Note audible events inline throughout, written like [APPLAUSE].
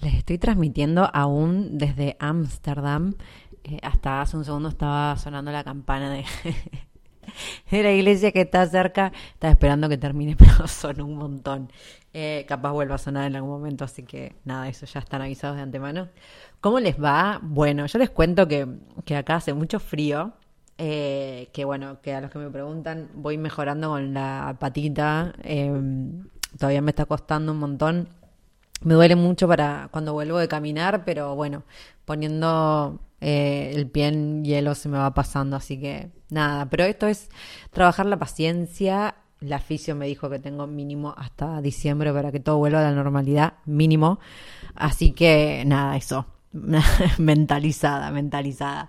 Les estoy transmitiendo aún desde Ámsterdam. Eh, hasta hace un segundo estaba sonando la campana de, [LAUGHS] de, la iglesia que está cerca. Estaba esperando que termine, [LAUGHS] pero sonó un montón. Eh, capaz vuelva a sonar en algún momento, así que nada, eso ya están avisados de antemano. ¿Cómo les va? Bueno, yo les cuento que, que acá hace mucho frío. Eh, que bueno, que a los que me preguntan voy mejorando con la patita. Em, todavía me está costando un montón me duele mucho para cuando vuelvo de caminar, pero bueno, poniendo eh, el pie en hielo se me va pasando, así que nada, pero esto es trabajar la paciencia. La fisio me dijo que tengo mínimo hasta diciembre para que todo vuelva a la normalidad, mínimo. Así que nada, eso. [LAUGHS] mentalizada, mentalizada.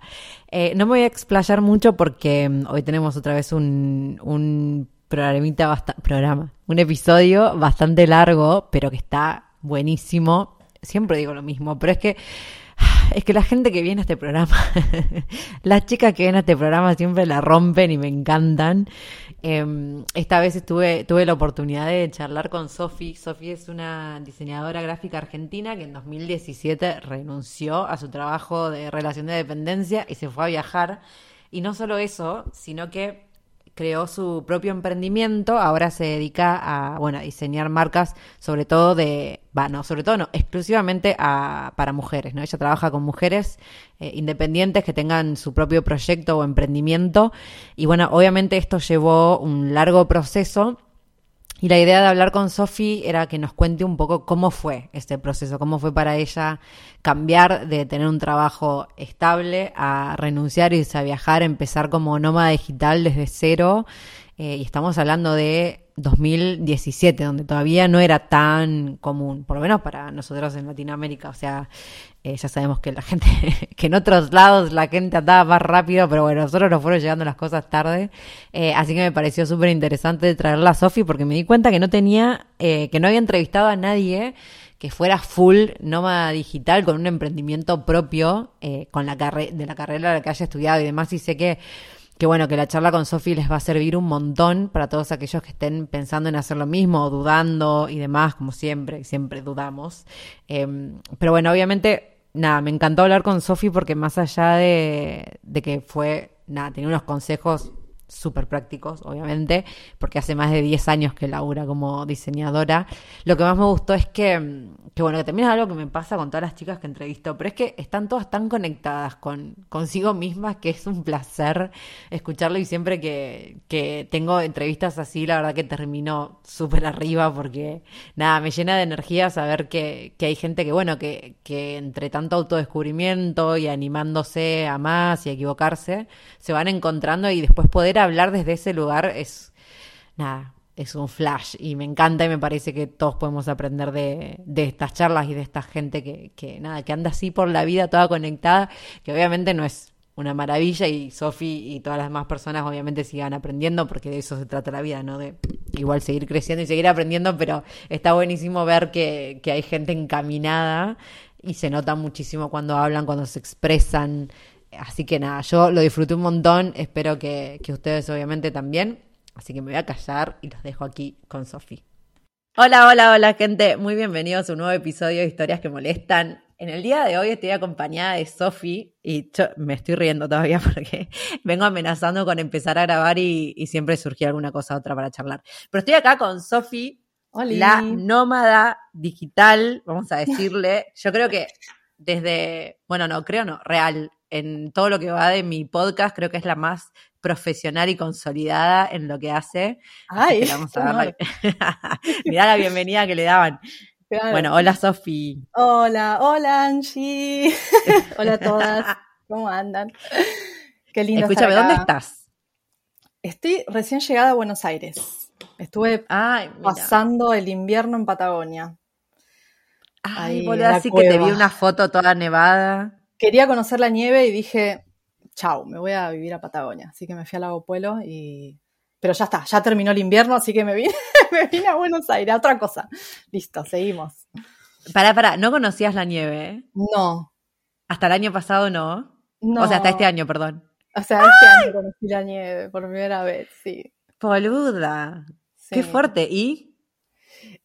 Eh, no me voy a explayar mucho porque mm, hoy tenemos otra vez un, un programita programa, un episodio bastante largo, pero que está buenísimo. Siempre digo lo mismo, pero es que es que la gente que viene a este programa, [LAUGHS] las chicas que vienen a este programa siempre la rompen y me encantan. Em, esta vez estuve, tuve la oportunidad de charlar con Sofi. Sofi es una diseñadora gráfica argentina que en 2017 renunció a su trabajo de relación de dependencia y se fue a viajar. Y no solo eso, sino que creó su propio emprendimiento, ahora se dedica a, bueno, a diseñar marcas, sobre todo de, bueno, sobre todo no, exclusivamente para mujeres, ¿no? Ella trabaja con mujeres eh, independientes que tengan su propio proyecto o emprendimiento y bueno, obviamente esto llevó un largo proceso y la idea de hablar con Sofi era que nos cuente un poco cómo fue este proceso, cómo fue para ella cambiar de tener un trabajo estable a renunciar, y a viajar, empezar como nómada digital desde cero. Eh, y estamos hablando de 2017, donde todavía no era tan común, por lo menos para nosotros en Latinoamérica. O sea, eh, ya sabemos que la gente, [LAUGHS] que en otros lados la gente andaba más rápido, pero bueno, nosotros nos fueron llegando las cosas tarde. Eh, así que me pareció súper interesante traerla a Sofi porque me di cuenta que no tenía, que no había entrevistado a nadie que fuera full nómada digital con un emprendimiento propio, con la carrera de la carrera que haya estudiado y demás. Y sé que que bueno, que la charla con Sofi les va a servir un montón para todos aquellos que estén pensando en hacer lo mismo, dudando y demás, como siempre, siempre dudamos. Em, pero bueno, obviamente, nada, me encantó hablar con Sofi porque más allá de, de que fue, nada, tenía unos consejos súper prácticos, obviamente, porque hace más de 10 años que labura como diseñadora. Lo que más me gustó es que, que, bueno, que también es algo que me pasa con todas las chicas que entrevisto, pero es que están todas tan conectadas con consigo mismas que es un placer escucharlo y siempre que, que tengo entrevistas así, la verdad que termino súper arriba porque, nada, me llena de energía saber que, que hay gente que, bueno, que, que entre tanto autodescubrimiento y animándose a más y a equivocarse, se van encontrando y después poder hablar desde ese lugar es, nada, es un flash y me encanta y me parece que todos podemos aprender de, de estas charlas y de esta gente que, que, nada, que anda así por la vida toda conectada, que obviamente no es una maravilla y Sofi y todas las demás personas obviamente sigan aprendiendo porque de eso se trata la vida, ¿no? De igual seguir creciendo y seguir aprendiendo, pero está buenísimo ver que, que hay gente encaminada y se nota muchísimo cuando hablan, cuando se expresan, Así que nada, yo lo disfruté un montón, espero que, ustedes obviamente también. Así que me voy a callar y los dejo aquí con Sofi. Hola, hola, hola gente, muy bienvenidos a un nuevo episodio de Historias que Molestan. En el día de hoy estoy acompañada de Sofi y yo me estoy riendo todavía [LAUGHS] porque vengo amenazando con empezar a grabar y, y siempre surgía alguna cosa otra para charlar. Pero estoy acá con Sofi, la nómada digital, vamos a decirle. Yo creo que desde, bueno, no, creo no, real, en todo lo que va de mi podcast, creo que es la más profesional y consolidada en lo que hace. Ay, que vamos a [LAUGHS] darle... [LAUGHS] Mirá la bienvenida que le daban. Claro. Bueno, hola Sofi. Hola, hola Angie. [LAUGHS] hola a todas. ¿Cómo andan? Qué lindo. Escúchame, estar acá. ¿dónde estás? Estoy recién llegada a Buenos Aires. Estuve Ay, pasando el invierno en Patagonia. Ay, boludo, la así que te vi cueva. una foto toda nevada. Quería conocer la nieve y dije, chau, me voy a vivir a Patagonia. Así que me fui a Lago Puelo y... Pero ya está, ya terminó el invierno, así que me vine, [LAUGHS] me vine a Buenos Aires, a otra cosa. Listo, seguimos. Pará, pará, no conocías la nieve, ¿eh? No, Hasta el año pasado no. no. O sea, hasta este año, perdón. O sea, este año conocí la nieve por primera vez, sí. Boluda. Qué Sí. fuerte. ¿Y?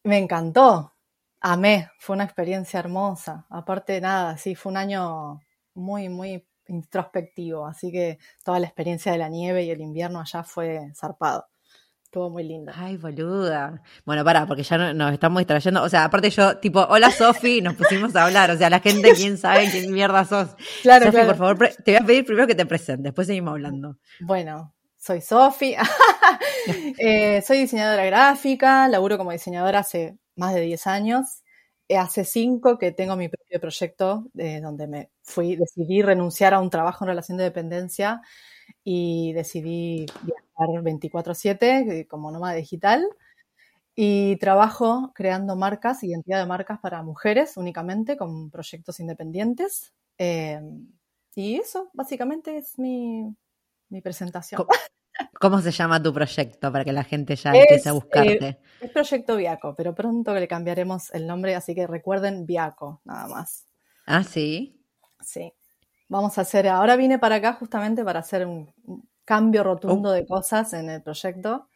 Me encantó. Amé. Fue una experiencia hermosa. Aparte, nada, sí, fue un año muy, muy introspectivo. Así que toda la experiencia de la nieve y el invierno allá fue zarpado. Estuvo muy linda. Ay, boluda. Bueno, pará, porque ya no- nos estamos distrayendo. O sea, aparte yo, tipo, hola Sofi, nos pusimos a hablar. O sea, la gente, ¿quién sabe quién mierda sos? Claro, Sofi, claro. por favor, te voy a pedir primero que te presentes, después seguimos hablando. Bueno, soy Sofi. [LAUGHS] Eh, soy diseñadora gráfica. Laburo como diseñadora hace más de 10 años. Eh, Hace 5 que tengo mi propio proyecto eh, donde me fui, decidí renunciar a un trabajo en relación de dependencia y decidí viajar 24/7 eh, como nómada digital y trabajo creando marcas, identidad de marcas para mujeres únicamente con proyectos independientes. Eh, y eso básicamente es mi, mi presentación. ¿Cómo se llama tu proyecto para que la gente ya Es, empiece a eh, buscarte? Es Proyecto Viaco, pero pronto que le cambiaremos el nombre, así que recuerden Viaco, nada más. ah, sí. Sí. Vamos a hacer, ahora vine para acá justamente para hacer un, cambio rotundo de cosas en el proyecto.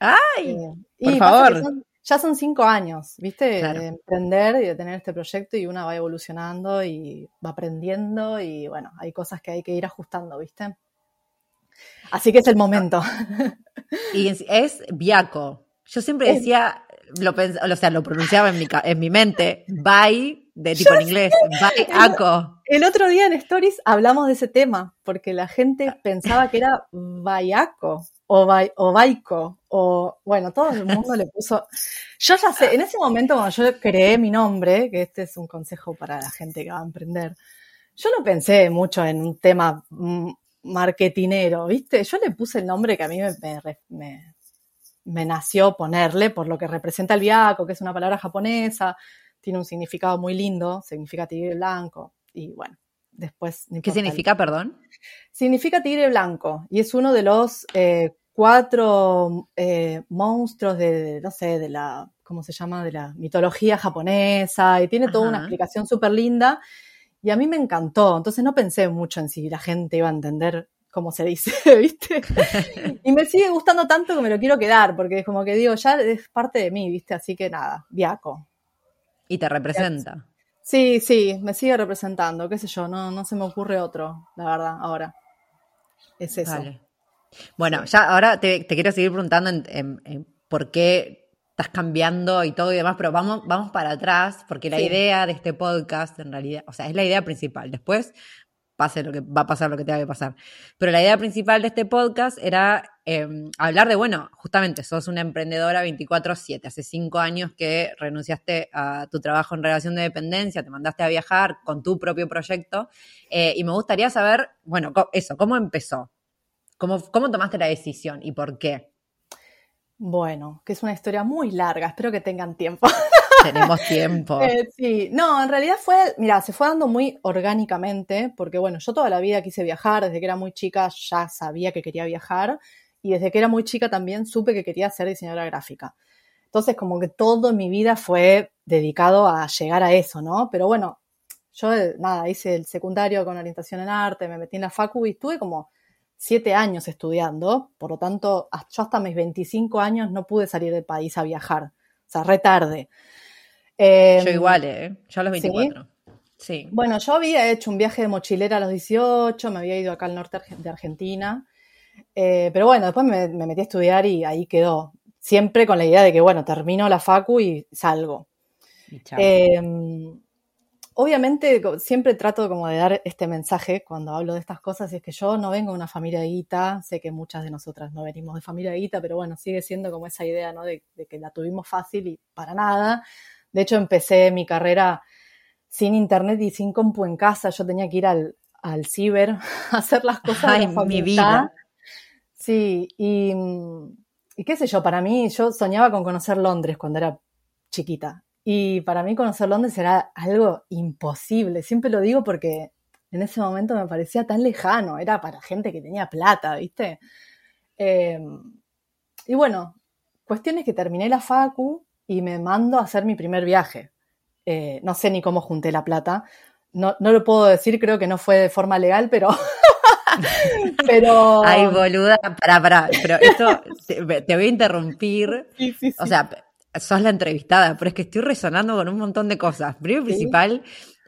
¡Ay! Eh, por y favor. son- ya son cinco años, ¿viste? Claro. De emprender y de tener este proyecto y una va evolucionando y va aprendiendo y bueno, hay cosas que hay que ir ajustando, ¿viste? Así que es el momento. [LAUGHS] Y es, es Viaco. Yo siempre decía, lo pens- o sea, lo pronunciaba en mi, en mi mente, bye, de tipo en inglés, bye, Aco. El otro día en Stories hablamos de ese tema, porque la gente pensaba que era Bayaco o, Bai- o Baico, o bueno, todo el mundo le puso. Yo ya sé, en ese momento cuando yo creé mi nombre, que este es un consejo para la gente que va a emprender, yo no pensé mucho en un tema mm, marketinero, ¿viste? Yo le puse el nombre que a mí me, me me- me nació ponerle por lo que representa el viaco, que es una palabra japonesa, tiene un significado muy lindo, significa tigre blanco, y bueno, después... no ¿Qué significa, perdón? Significa tigre blanco, y es uno de los eh, cuatro eh, monstruos de, no sé, de la, ¿cómo se llama? De la mitología japonesa, y tiene toda una explicación súper linda, y a mí me encantó, entonces no pensé mucho en si la gente iba a entender cómo se dice, [LAUGHS] ¿viste? [LAUGHS] y me sigue gustando tanto que me lo quiero quedar, porque es como que digo, ya es parte de mí, ¿viste? Así que nada, Viaco. Y te representa. Sí, sí, me sigue representando, qué sé yo, no, no se me ocurre otro, la verdad, ahora. Es eso. Vale. Bueno, ya ahora te, te quiero seguir preguntando en, en- en por qué estás cambiando y todo y demás, pero vamos, vamos para atrás, porque la Sí. idea de este podcast, en realidad, o sea, es la idea principal. Después pase lo que va a pasar lo que tenga que pasar. Pero la idea principal de este podcast era eh, hablar de, bueno, justamente sos una emprendedora 24/7. Hace cinco años que renunciaste a tu trabajo en relación de dependencia, te mandaste a viajar con tu propio proyecto. eh, y me gustaría saber, bueno, eso, ¿cómo empezó? ¿Cómo, ¿Cómo tomaste la decisión y por qué? Bueno, que es una historia muy larga, espero que tengan tiempo. [LAUGHS] Tenemos tiempo. [LAUGHS] Eh, sí, no, en realidad fue, mira, se fue dando muy orgánicamente, porque bueno, yo toda la vida quise viajar, desde que era muy chica ya sabía que quería viajar, y desde que era muy chica también supe que quería ser diseñadora gráfica. Entonces, como que todo mi vida fue dedicado a llegar a eso, ¿no? Pero bueno, yo eh, nada, hice el secundario con orientación en arte, me metí en la facu y estuve como siete años estudiando, por lo tanto, hasta- yo hasta mis 25 años no pude salir del país a viajar, o sea, re tarde. Yo Em, igual, ¿eh? Yo a los ¿sí? 24. Sí. Bueno, yo había hecho un viaje de mochilera a los 18, me había ido acá al norte de Argentina, eh, pero bueno, después me, metí a estudiar y ahí quedó. Siempre con la idea de que, bueno, termino la facu y salgo. Em, obviamente, siempre trato como de dar este mensaje cuando hablo de estas cosas, y es que yo no vengo de una familia de guita, sé que muchas de nosotras no venimos de familia de guita, pero bueno, sigue siendo como esa idea, ¿no? De, de que la tuvimos fácil y para nada. De hecho, empecé mi carrera sin internet y sin compu en casa. Yo tenía que ir al, al ciber [LAUGHS] a hacer las cosas Ay, mi vida. Sí, y, y qué sé yo, para mí, yo soñaba con conocer Londres cuando era chiquita. Y para mí conocer Londres era algo imposible. Siempre lo digo porque en ese momento me parecía tan lejano. Era para gente que tenía plata, ¿viste? Em, y bueno, cuestión es que terminé la facu y me mando a hacer mi primer viaje. Eh, no sé ni cómo junté la plata. No, no lo puedo decir, creo que no fue de forma legal, pero. [LAUGHS] pero. Ay, boluda, pará, pará. Pero esto, te, voy a interrumpir. O sea, sos la entrevistada, pero es que estoy resonando con un montón de cosas. Primero principal,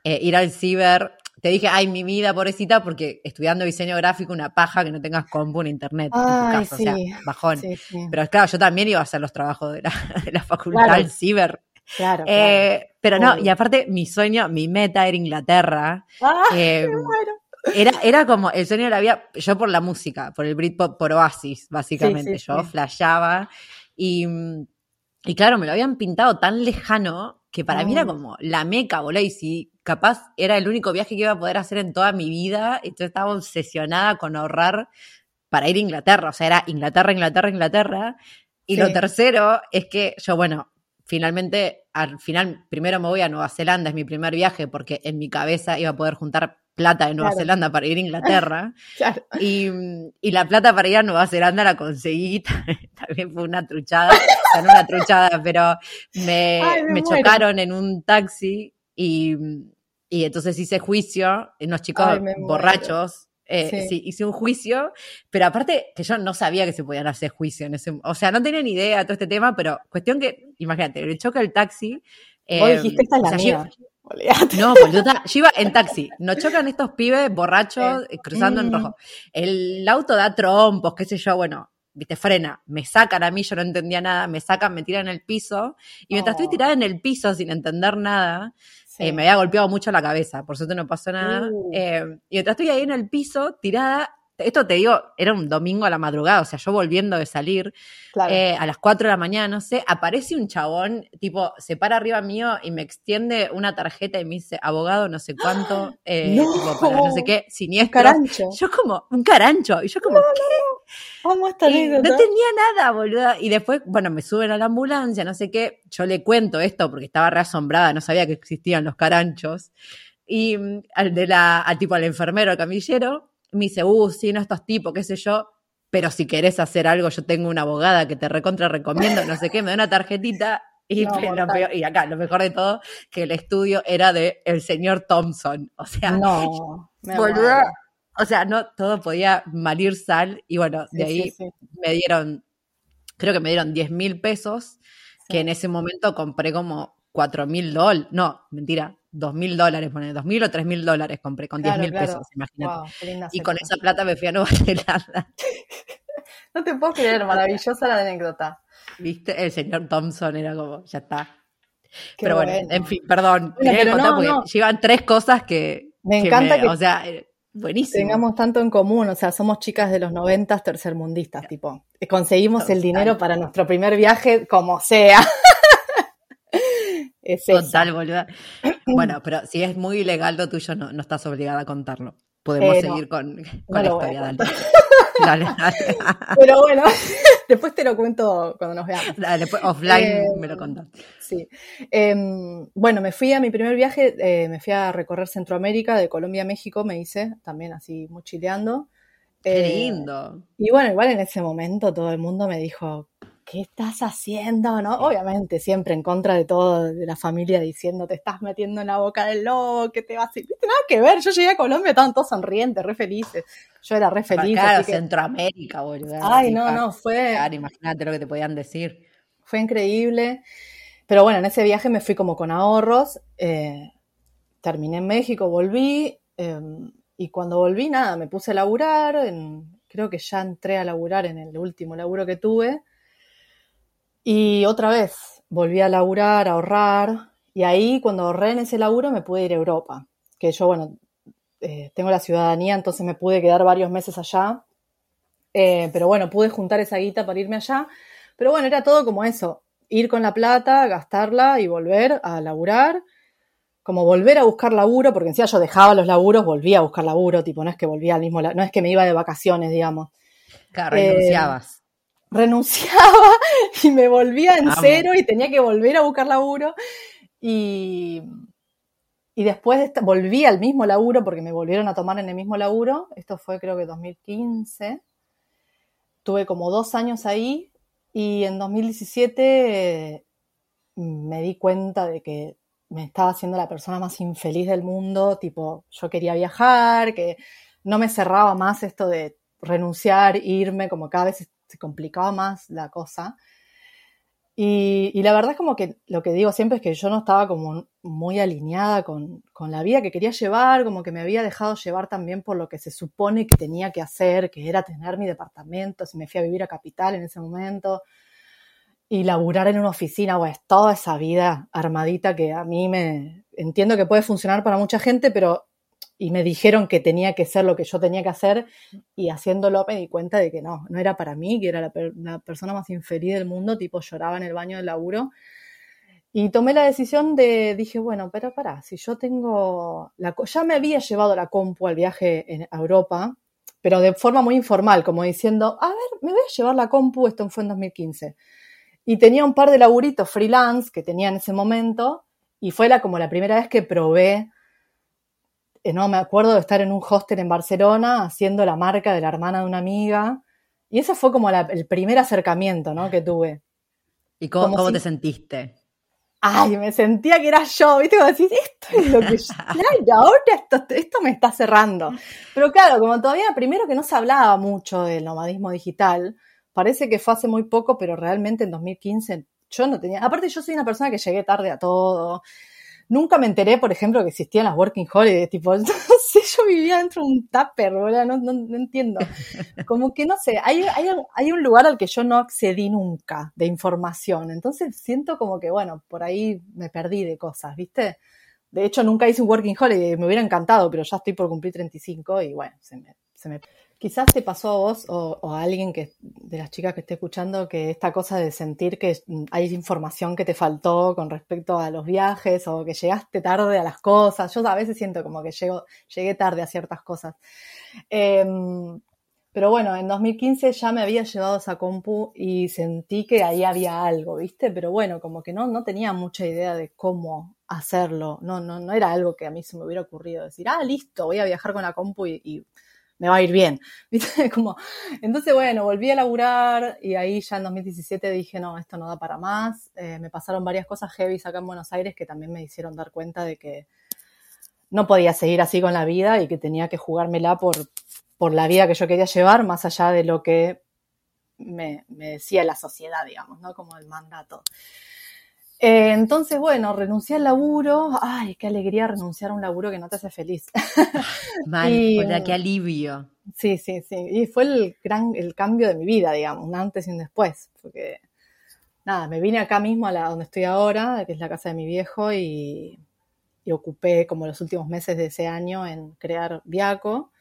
eh, ir al ciber. Te dije, ay, mi vida, pobrecita, porque estudiando diseño gráfico, una paja que no tengas compu en internet. en tu casa, o sea, bajón. Pero claro, yo también iba a hacer los trabajos de la, [LAUGHS] de la facultad al ciber. Claro. Eh, pero no, y aparte mi sueño, mi meta era Inglaterra. Ah, eh, era, era como el sueño de la vida, yo por la música, por el Britpop, por Oasis, básicamente. yo flasheaba y, y claro, me lo habían pintado tan lejano que para mí era como la meca, boludo, y si capaz era el único viaje que iba a poder hacer en toda mi vida, entonces estaba obsesionada con ahorrar para ir a Inglaterra, o sea, era Inglaterra, Inglaterra, Inglaterra. Y lo tercero es que yo, bueno, finalmente, al final, primero me voy a Nueva Zelanda, es mi primer viaje, porque en mi cabeza iba a poder juntar plata de Nueva Zelanda para ir a Inglaterra. [LAUGHS] y, la plata para ir a Nueva Zelanda la conseguí, [LAUGHS] también fue una truchada, no una truchada, pero me, [LAUGHS] chocaron en un taxi y, y entonces hice juicio, unos chicos borrachos eh, sí. hice un juicio, pero aparte que yo no sabía que se podían hacer juicio en ese, o sea, no tenía ni idea de todo este tema, pero cuestión que, imagínate, le choca el taxi. Eh, dijiste esta es la no, boluda, yo iba en taxi, nos chocan estos pibes borrachos eh, cruzando en rojo. El auto da trompos, qué sé yo, bueno, viste, frena, me sacan a mí, yo no entendía nada, me sacan, me tiran en el piso, y mientras estoy oh. tirada en el piso sin entender nada, eh, me había golpeado mucho la cabeza, por suerte no pasó nada. Uh. Eh, y mientras estoy ahí en el piso, tirada, esto te digo, era un domingo a la madrugada, o sea, yo volviendo de salir eh, a las 4 de la mañana, no sé, aparece un chabón, tipo, se para arriba mío y me extiende una tarjeta y me dice, abogado, no sé cuánto, [GASPS] no. tipo, para no sé qué, siniestro. Carancho. Yo como, un carancho, y yo como, ¿qué? Vamos a No tenía nada, boluda. Y después, bueno, me suben a la ambulancia, no sé qué. Yo le cuento esto porque estaba reasombrada, no sabía que existían los caranchos. Y mm, al de la, al tipo al enfermero, al camillero, me dice, uh, sí, no estos tipos, qué sé yo. Pero si querés hacer algo, yo tengo una abogada que te recontra recomiendo, no sé qué, me da una tarjetita y, [LAUGHS] y, acá, lo mejor de todo, que el estudio era de el señor Thompson. O sea, no, [LAUGHS] boluda, o sea, no todo podía malir sal y bueno, de ahí me dieron, creo que me dieron 10 mil pesos, que en ese momento compré como 4 mil dólares, no, mentira, 2 mil dólares, pone 2 mil o 3 mil dólares compré con 10 mil pesos, imagínate. y con esa plata me fui a Nueva [LAUGHS] Zelanda. [LAUGHS] no te puedo creer, maravillosa la anécdota. Viste, el señor Thompson era como, ya está. pero bueno, en fin, perdón. llevan tres cosas que. Me encanta que. O sea, eh, Buenísimo. Tengamos tanto en común, o sea, somos chicas de los noventas tercermundistas, tipo, conseguimos el dinero para nuestro primer viaje como sea. [LAUGHS] es Total, boluda. [CLEARS THROAT] Bueno, pero si es muy ilegal lo tuyo, no, no estás obligada a contarlo. Podemos eh, seguir con, con la historia, dale. [LAUGHS] dale, Pero bueno, [LAUGHS] después te lo cuento cuando nos veamos. después offline eh, me lo contás. Sí. Em, bueno, me fui a mi primer viaje, eh, me fui a recorrer Centroamérica, de Colombia a México, me hice, también así mochileando. Qué lindo. Y bueno, igual en ese momento todo el mundo me dijo, ¿qué estás haciendo? ¿No? Obviamente, siempre en contra de todo, de la familia diciendo, te estás metiendo en la boca del lobo, que te vas a ir. Nada que ver, yo llegué a Colombia, estaban todos sonrientes, re felices. Yo era re feliz. Claro, Centroamérica, boludo. Ay, no, no, fue. imagínate lo que te podían decir. Fue increíble. Pero bueno, en ese viaje me fui como con ahorros. Eh, terminé en México, volví, eh, y cuando volví, nada, me puse a laburar, en, creo que ya entré a laburar en el último laburo que tuve, y otra vez volví a laburar, a ahorrar, y ahí cuando ahorré en ese laburo me pude ir a Europa, que yo, bueno, eh, tengo la ciudadanía, entonces me pude quedar varios meses allá, eh, pero bueno, pude juntar esa guita para irme allá, pero bueno, era todo como eso, ir con la plata, gastarla y volver a laburar, como volver a buscar laburo, porque encima yo dejaba los laburos, volvía a buscar laburo, tipo, no es que volvía al mismo, no es que me iba de vacaciones, digamos. Claro, renunciabas. Renunciaba [LAUGHS] y me volvía en cero y tenía que volver a buscar laburo. Y, y después volví al mismo laburo porque me volvieron a tomar en el mismo laburo. Esto fue creo que 2015. Tuve como dos años ahí y en 2017 me di cuenta de que me estaba haciendo la persona más infeliz del mundo. Tipo, yo quería viajar, que no me cerraba más esto de renunciar, irme, como cada vez se complicaba más la cosa. Y, la verdad es como que lo que digo siempre es que yo no estaba como muy alineada con, la vida que quería llevar, como que me había dejado llevar también por lo que se supone que tenía que hacer, que era tener mi departamento, si me fui a vivir a Capital en ese momento, y laburar en una oficina, pues toda esa vida armadita que a mí me entiendo que puede funcionar para mucha gente, pero y me dijeron que tenía que ser lo que yo tenía que hacer y haciéndolo me di cuenta de que no, no era para mí, que era la, persona más infeliz del mundo, tipo lloraba en el baño del laburo. Y tomé la decisión de, dije, bueno, pero pará, si yo tengo, la, ya me había llevado la compu al viaje en, a Europa, pero de forma muy informal, como diciendo, a ver, me voy a llevar la compu, esto fue en 2015. Y tenía un par de laburitos freelance que tenía en ese momento, y fue la, como la primera vez que probé no me acuerdo de estar en un hostel en Barcelona haciendo la marca de la hermana de una amiga. Y ese fue como el primer acercamiento ¿no? que tuve. ¿Y cómo, cómo te sentiste? Ay, me sentía que era yo, ¿viste? Como decís, esto es lo que yo, [LAUGHS] claro, ahora esto, esto me está cerrando. Pero claro, como todavía, primero que no se hablaba mucho del nomadismo digital, parece que fue hace muy poco, pero realmente en 2015 yo no tenía, aparte yo soy una persona que llegué tarde a todo, Nunca me enteré, por ejemplo, que existían las working holidays, tipo, [LAUGHS] no sé, yo vivía dentro de un tupper, ¿verdad? No, no, no, entiendo. [LAUGHS] Como que no sé, hay, hay, hay, un lugar al que yo no accedí nunca de información, entonces siento como que, bueno, por ahí me perdí de cosas, ¿viste? De hecho, nunca hice un working holiday, me hubiera encantado, pero ya estoy por cumplir 35 y bueno, se me, se me Quizás te pasó a vos o, a alguien que, de las chicas que esté escuchando que esta cosa de sentir que hay información que te faltó con respecto a los viajes o que llegaste tarde a las cosas. Yo a veces siento como que llegué tarde a ciertas cosas. Em, pero bueno, en 2015 ya me había llevado esa compu y sentí que ahí había algo, ¿viste? Pero bueno, como que no, no tenía mucha idea de cómo hacerlo. No, no, no era algo que a mí se me hubiera ocurrido decir, ah, listo, voy a viajar con la compu y me va a ir bien. [LAUGHS] Como, entonces, bueno, volví a laburar y ahí ya en 2017 dije, no, esto no da para más. Eh, me pasaron varias cosas heavy acá en Buenos Aires que también me hicieron dar cuenta de que no podía seguir así con la vida y que tenía que jugármela por, por la vida que yo quería llevar, más allá de lo que me, me decía la sociedad, digamos, ¿no? Como el mandato. Eh, entonces, bueno, renuncié al laburo. Ay, qué alegría renunciar a un laburo que no te hace feliz. [LAUGHS] Mal, y, qué alivio. Sí, sí, sí. Y fue el gran, el cambio de mi vida, digamos, un antes y un después. Porque, nada, me vine acá mismo a la donde estoy ahora, que es la casa de mi viejo, y, y ocupé como los últimos meses de ese año en crear Viaco,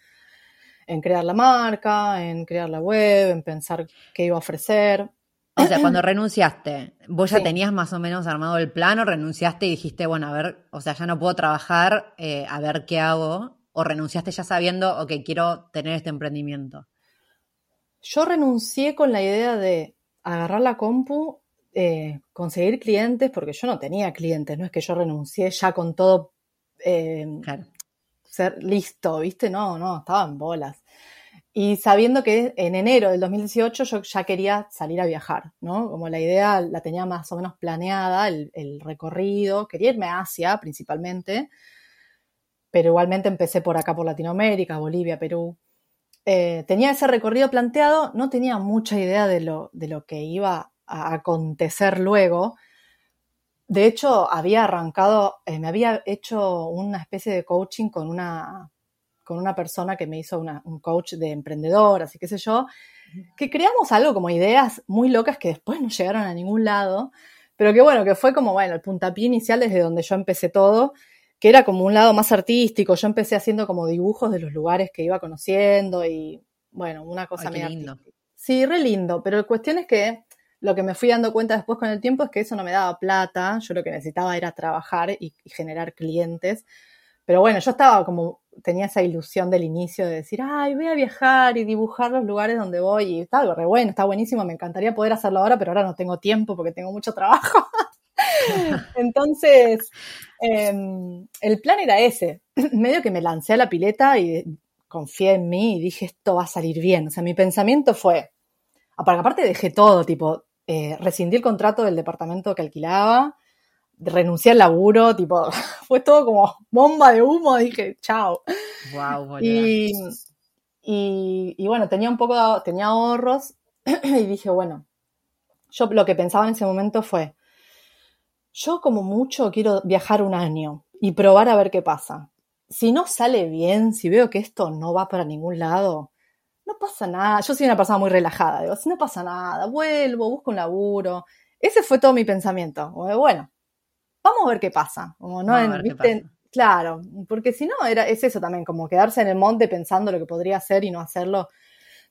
en crear la marca, en crear la web, en pensar qué iba a ofrecer. O sea, cuando [CLEARS THROAT] renunciaste, ¿vos ya tenías más o menos armado el plan o renunciaste y dijiste, bueno, a ver, o sea, ya no puedo trabajar, eh, a ver qué hago? ¿O renunciaste ya sabiendo, ok, quiero tener este emprendimiento? Yo renuncié con la idea de agarrar la compu, eh, conseguir clientes, porque yo no tenía clientes, no es que yo renuncié ya con todo eh, ser listo, ¿viste? No, no, estaba en bolas. Y sabiendo que en enero del 2018 yo ya quería salir a viajar, ¿no? Como la idea la tenía más o menos planeada, el, recorrido, quería irme a Asia principalmente, pero igualmente empecé por acá, por Latinoamérica, Bolivia, Perú. Eh, tenía ese recorrido planteado, no tenía mucha idea de lo, de lo que iba a acontecer luego, de hecho, había arrancado, eh, me había hecho una especie de coaching con una, con una persona que me hizo un coach de emprendedor, así que sé yo, que creamos algo como ideas muy locas que después no llegaron a ningún lado, pero que bueno, que fue como, bueno, el puntapié inicial desde donde yo empecé todo, que era como un lado más artístico, yo empecé haciendo como dibujos de los lugares que iba conociendo y, bueno, una cosa Ay, lindo. Sí, re lindo, pero la cuestión es que lo que me fui dando cuenta después con el tiempo es que eso no me daba plata, yo lo que necesitaba era trabajar y, y generar clientes. Pero bueno, yo estaba como, tenía esa ilusión del inicio de decir, ay, voy a viajar y dibujar los lugares donde voy. Y está re bueno, está buenísimo, me encantaría poder hacerlo ahora, pero ahora no tengo tiempo porque tengo mucho trabajo. [LAUGHS] Entonces, eh, el plan era ese. [CLEARS THROAT] Medio que me lancé a la pileta y confié en mí y dije, esto va a salir bien. O sea, mi pensamiento fue, aparte dejé todo, tipo, eh, rescindí el contrato del departamento que alquilaba, renuncié al laburo, tipo, [LAUGHS] fue todo como bomba de humo, dije, chao. Wow, y, y, y, bueno, tenía un poco, tenía ahorros [CLEARS THROAT] y dije, bueno, yo lo que pensaba en ese momento fue, yo como mucho quiero viajar un año y probar a ver qué pasa. Si no sale bien, si veo que esto no va para ningún lado, no pasa nada. Yo soy una persona muy relajada, digo, si no pasa nada, vuelvo, busco un laburo. Ese fue todo mi pensamiento. Bueno, vamos a ver qué pasa. Como no en, ¿viste? Pasa. Claro, porque si no, era, es eso también, como quedarse en el monte pensando lo que podría hacer y no hacerlo.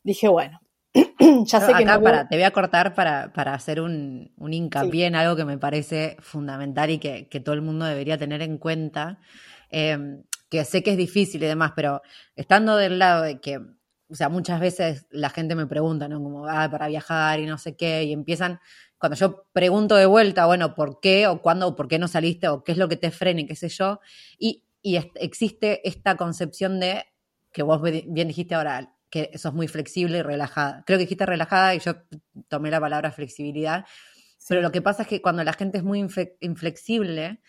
Dije, bueno, [CLEARS THROAT] ya sé Acá que no. Para, te voy a cortar para, para hacer un, un hincapié sí. en algo que me parece fundamental y que, que, todo el mundo debería tener en cuenta. Eh, que sé que es difícil y demás, pero estando del lado de que o sea, muchas veces la gente me pregunta, ¿no? Como, ah, para viajar y no sé qué, y empiezan, cuando yo pregunto de vuelta, bueno, ¿por qué o cuándo o por qué no saliste o qué es lo que te frena y qué sé yo? Y, y existe esta concepción de, que vos bien dijiste ahora, que sos muy flexible y relajada. Creo que dijiste relajada y yo tomé la palabra flexibilidad, sí. pero lo que pasa es que cuando la gente es muy inflexible,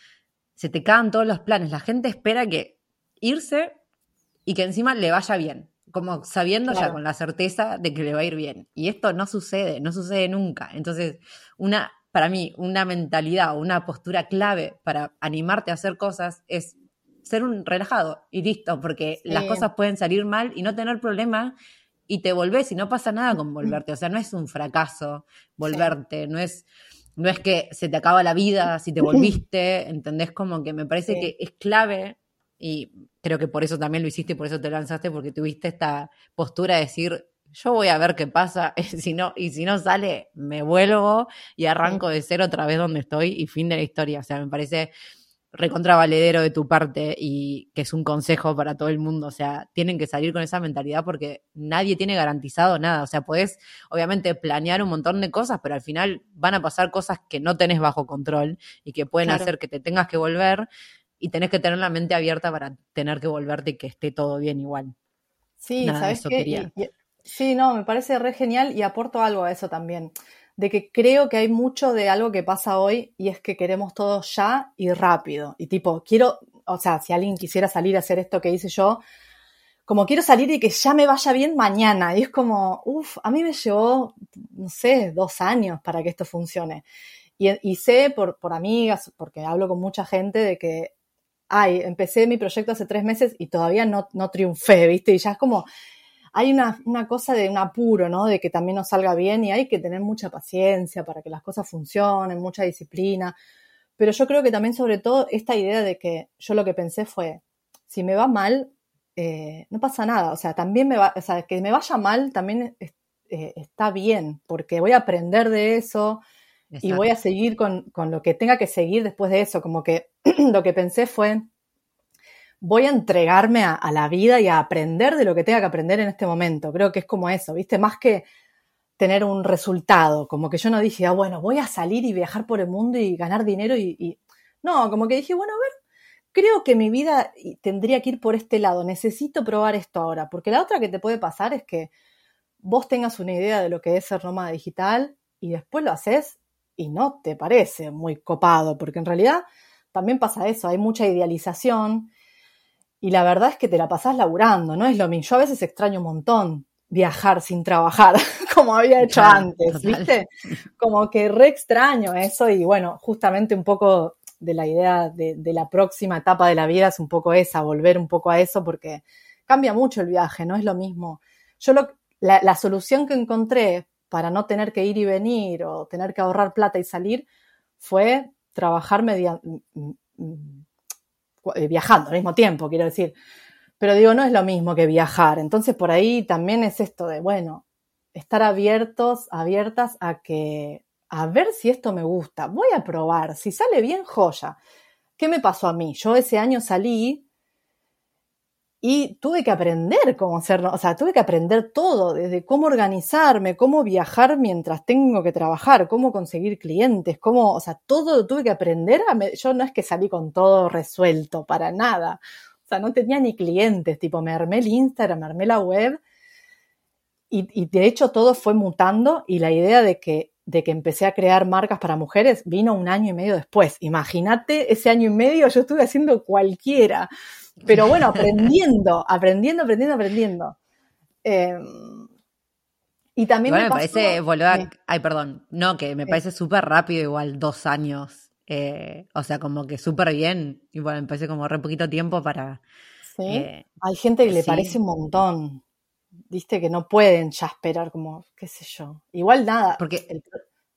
se te caen todos los planes. La gente espera que irse y que encima le vaya bien como sabiendo claro. ya con la certeza de que le va a ir bien. Y esto no sucede, no sucede nunca. Entonces, una, para mí, una mentalidad o una postura clave para animarte a hacer cosas es ser un relajado y listo, porque sí. las cosas pueden salir mal y no tener problema y te volvés y no pasa nada con volverte. O sea, no es un fracaso volverte, sí. no es no es que se te acaba la vida si te [LAUGHS] volviste, ¿entendés? Como que me parece sí. que es clave y creo que por eso también lo hiciste y por eso te lanzaste, porque tuviste esta postura de decir, yo voy a ver qué pasa, [LAUGHS] si no, y si no sale, me vuelvo y arranco de cero otra vez donde estoy y fin de la historia. O sea, me parece recontra valedero de tu parte y que es un consejo para todo el mundo. O sea, tienen que salir con esa mentalidad porque nadie tiene garantizado nada. O sea, puedes obviamente planear un montón de cosas, pero al final van a pasar cosas que no tenés bajo control y que pueden claro. hacer que te tengas que volver y tenés que tener la mente abierta para tener que volverte y que esté todo bien igual. Sí, Nada, ¿sabes eso qué? Quería. Y, y, sí, no, me parece re genial y aporto algo a eso también, de que creo que hay mucho de algo que pasa hoy y es que queremos todo ya y rápido. Y tipo, quiero, o sea, si alguien quisiera salir a hacer esto que hice yo, como quiero salir y que ya me vaya bien mañana. Y es como, uff, a mí me llevó, no sé, dos años para que esto funcione. Y, y sé por, por amigas, porque hablo con mucha gente, de que ay, empecé mi proyecto hace tres meses y todavía no, no triunfé, ¿viste? Y ya es como, hay una, una, cosa de un apuro, ¿no? De que también nos salga bien y hay que tener mucha paciencia para que las cosas funcionen, mucha disciplina. Pero yo creo que también, sobre todo, esta idea de que yo lo que pensé fue, si me va mal, eh, no pasa nada. O sea, también me va, o sea, que me vaya mal también eh, está bien, porque voy a aprender de eso, Exacto. y voy a seguir con, con, lo que tenga que seguir después de eso. Como que [CLEARS THROAT] lo que pensé fue, voy a entregarme a, a, la vida y a aprender de lo que tenga que aprender en este momento. Creo que es como eso, ¿viste? Más que tener un resultado, como que yo no dije, ah, bueno, voy a salir y viajar por el mundo y ganar dinero y, y... No, como que dije, bueno, a ver, creo que mi vida tendría que ir por este lado, necesito probar esto ahora, porque la otra que te puede pasar es que vos tengas una idea de lo que es ser nómada digital y después lo haces y no te parece muy copado, porque en realidad también pasa eso, hay mucha idealización y la verdad es que te la pasás laburando, no es lo mismo. Yo a veces extraño un montón viajar sin trabajar, [LAUGHS] como había hecho antes, ¿viste? Como que re extraño eso y bueno, justamente un poco de la idea de, la próxima etapa de la vida es un poco esa, volver un poco a eso porque cambia mucho el viaje, no es lo mismo. Yo lo, la, solución que encontré para no tener que ir y venir o tener que ahorrar plata y salir fue trabajar mediante, mm, mm, eh, viajando al mismo tiempo, quiero decir. Pero digo, no es lo mismo que viajar. Entonces por ahí también es esto de, bueno, estar abiertos, abiertas a que, a ver si esto me gusta. Voy a probar. Si sale bien, joya. ¿Qué me pasó a mí? Yo ese año salí y tuve que aprender cómo hacerlo, o sea, tuve que aprender todo, desde cómo organizarme, cómo viajar mientras tengo que trabajar, cómo conseguir clientes, cómo, o sea, todo lo tuve que aprender. yo no es que salí con todo resuelto, para nada. O sea, no tenía ni clientes, tipo, me armé el Instagram, me armé la web y, y de hecho todo fue mutando y la idea de que de que empecé a crear marcas para mujeres vino un año y medio después. Imagínate, ese año y medio yo estuve haciendo cualquiera. Pero bueno, aprendiendo, aprendiendo, aprendiendo, aprendiendo. Em, y también me, parece, volver ay, perdón, no, que me parece súper rápido, igual dos años. Eh, o sea, como que súper bien. Igual me parece como re poquito tiempo para. Sí. Eh, Hay gente que le parece un montón. Viste que no pueden ya esperar, como, qué sé yo. Igual nada. Porque el,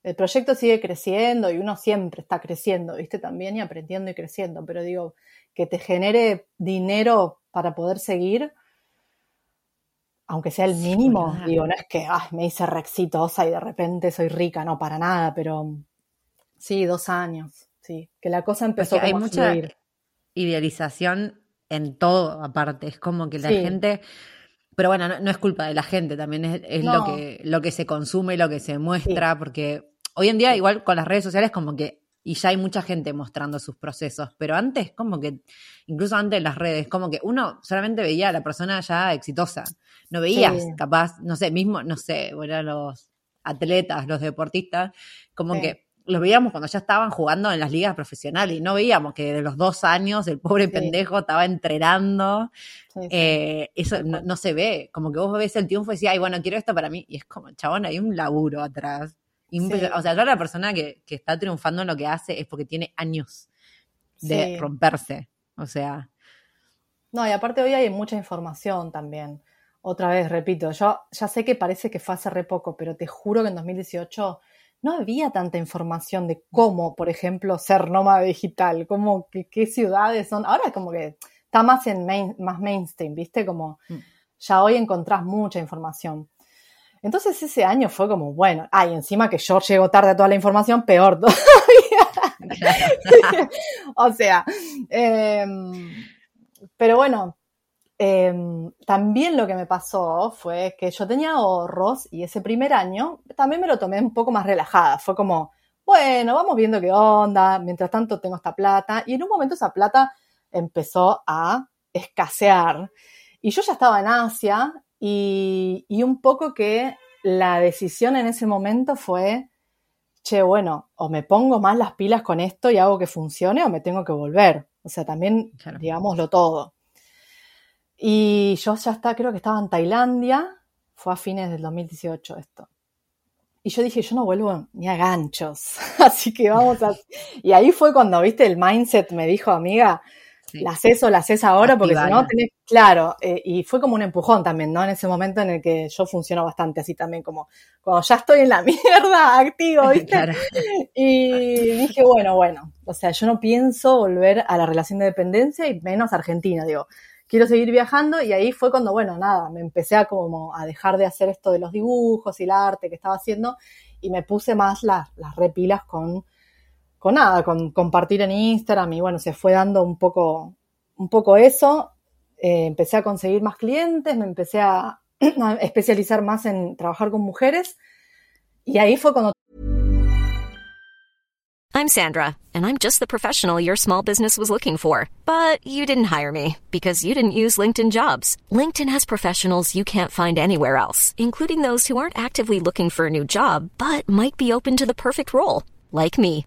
el proyecto sigue creciendo y uno siempre está creciendo, viste, también y aprendiendo y creciendo. Pero digo, que te genere dinero para poder seguir, aunque sea el mínimo, digo, no es que me hice re exitosa y de repente soy rica, no, para nada, pero sí, dos años, sí, que la cosa empezó a hay mucha idealización en todo, aparte, es como que la gente... Pero bueno, no, es culpa de la gente, también es, lo, que, lo que se consume, lo que se muestra, porque hoy en día igual con las redes sociales como que y ya hay mucha gente mostrando sus procesos, pero antes como que, incluso antes en las redes, como que uno solamente veía a la persona ya exitosa, no veías capaz, no sé, mismo, no sé, bueno, los atletas, los deportistas, como que los veíamos cuando ya estaban jugando en las ligas profesionales y no veíamos que de los dos años el pobre pendejo estaba entrenando. Eh, eso no, se ve, como que vos ves el triunfo y decís, ay, bueno, quiero esto para mí. Y es como, chabón, hay un laburo atrás. O sea, yo la persona que, está triunfando en lo que hace es porque tiene años de romperse. O sea. No, y aparte hoy hay mucha información también. Otra vez, repito, yo ya sé que parece que fue hace re poco, pero te juro que en 2018 no había tanta información de cómo, por ejemplo, ser nómada digital, cómo, qué, ciudades son. Ahora como que está más en más mainstream, ¿viste? Como mm. ya hoy encontrás mucha información. Entonces ese año fue como, bueno, ay, encima que yo llego tarde a toda la información, peor todavía. [LAUGHS] o sea, em, pero bueno, em, también lo que me pasó fue que yo tenía ahorros y ese primer año también me lo tomé un poco más relajada. Fue como, bueno, vamos viendo qué onda, mientras tanto tengo esta plata. Y en un momento esa plata empezó a escasear. Y yo ya estaba en Asia y, un poco que la decisión en ese momento fue, che, bueno, o me pongo más las pilas con esto y hago que funcione o me tengo que volver. O sea, también, digámoslo todo. Y yo ya está, creo que estaba en Tailandia, fue a fines del 2018 esto. Y yo dije, yo no vuelvo ni a ganchos, [LAUGHS] así que vamos a... Y ahí fue cuando, viste, el mindset me dijo, amiga, la haces o la haces ahora, porque si no tenés, claro, eh, y fue como un empujón también, ¿no? En ese momento en el que yo funciono bastante así también, como cuando ya estoy en la [LAUGHS] mierda, activo, [LAUGHS] ¿viste? Y dije, bueno, bueno, o sea, yo no pienso volver a la relación de dependencia y menos Argentina, digo, quiero seguir viajando y ahí fue cuando, bueno, nada, me empecé a como a dejar de hacer esto de los dibujos y el arte que estaba haciendo y me puse más las, las repilas con con nada, con compartir en Instagram y bueno, se fue dando un poco, un poco eso. Eh, empecé a conseguir más clientes, me empecé a, [CLEARS THROAT] a especializar más en trabajar con mujeres y ahí fue cuando I'm Sandra, and I'm just the professional your small business was looking for. But you didn't hire me because you didn't use LinkedIn jobs. LinkedIn has professionals you can't find anywhere else, including those who aren't actively looking for a new job but might be open to the perfect role, like me.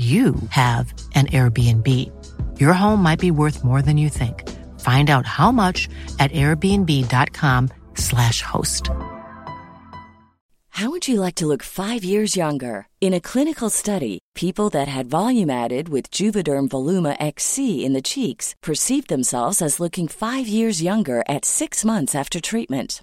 you have an Airbnb. Your home might be worth more than you think. Find out how much at airbnb.com/slash host. How would you like to look five years younger? In a clinical study, people that had volume added with Juvederm Voluma XC in the cheeks perceived themselves as looking five years younger at six months after treatment.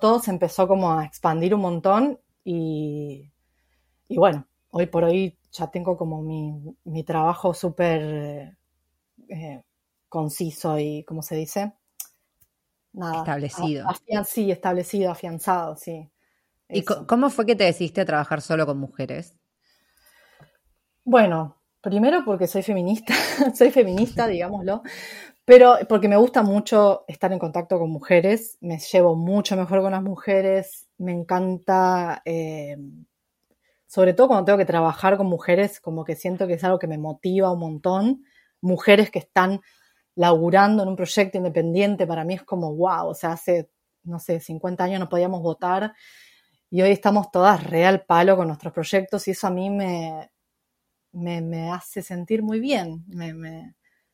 Todo se empezó como a expandir un montón y, y bueno, hoy por hoy ya tengo como mi, mi trabajo súper eh, conciso y, ¿cómo se dice? Nada, Establecido. afian- sí, establecido, afianzado, sí. ¿Y Eso. cómo fue que te decidiste a trabajar solo con mujeres? Bueno, primero porque soy feminista, [LAUGHS] soy feminista, digámoslo, pero porque me gusta mucho estar en contacto con mujeres, me llevo mucho mejor con las mujeres, me encanta, eh, sobre todo cuando tengo que trabajar con mujeres, como que siento que es algo que me motiva un montón, mujeres que están laburando en un proyecto independiente, para mí es como, wow, o sea, hace, no sé, 50 años no podíamos votar y hoy estamos todas real palo con nuestros proyectos y eso a mí me, me, hace sentir muy bien,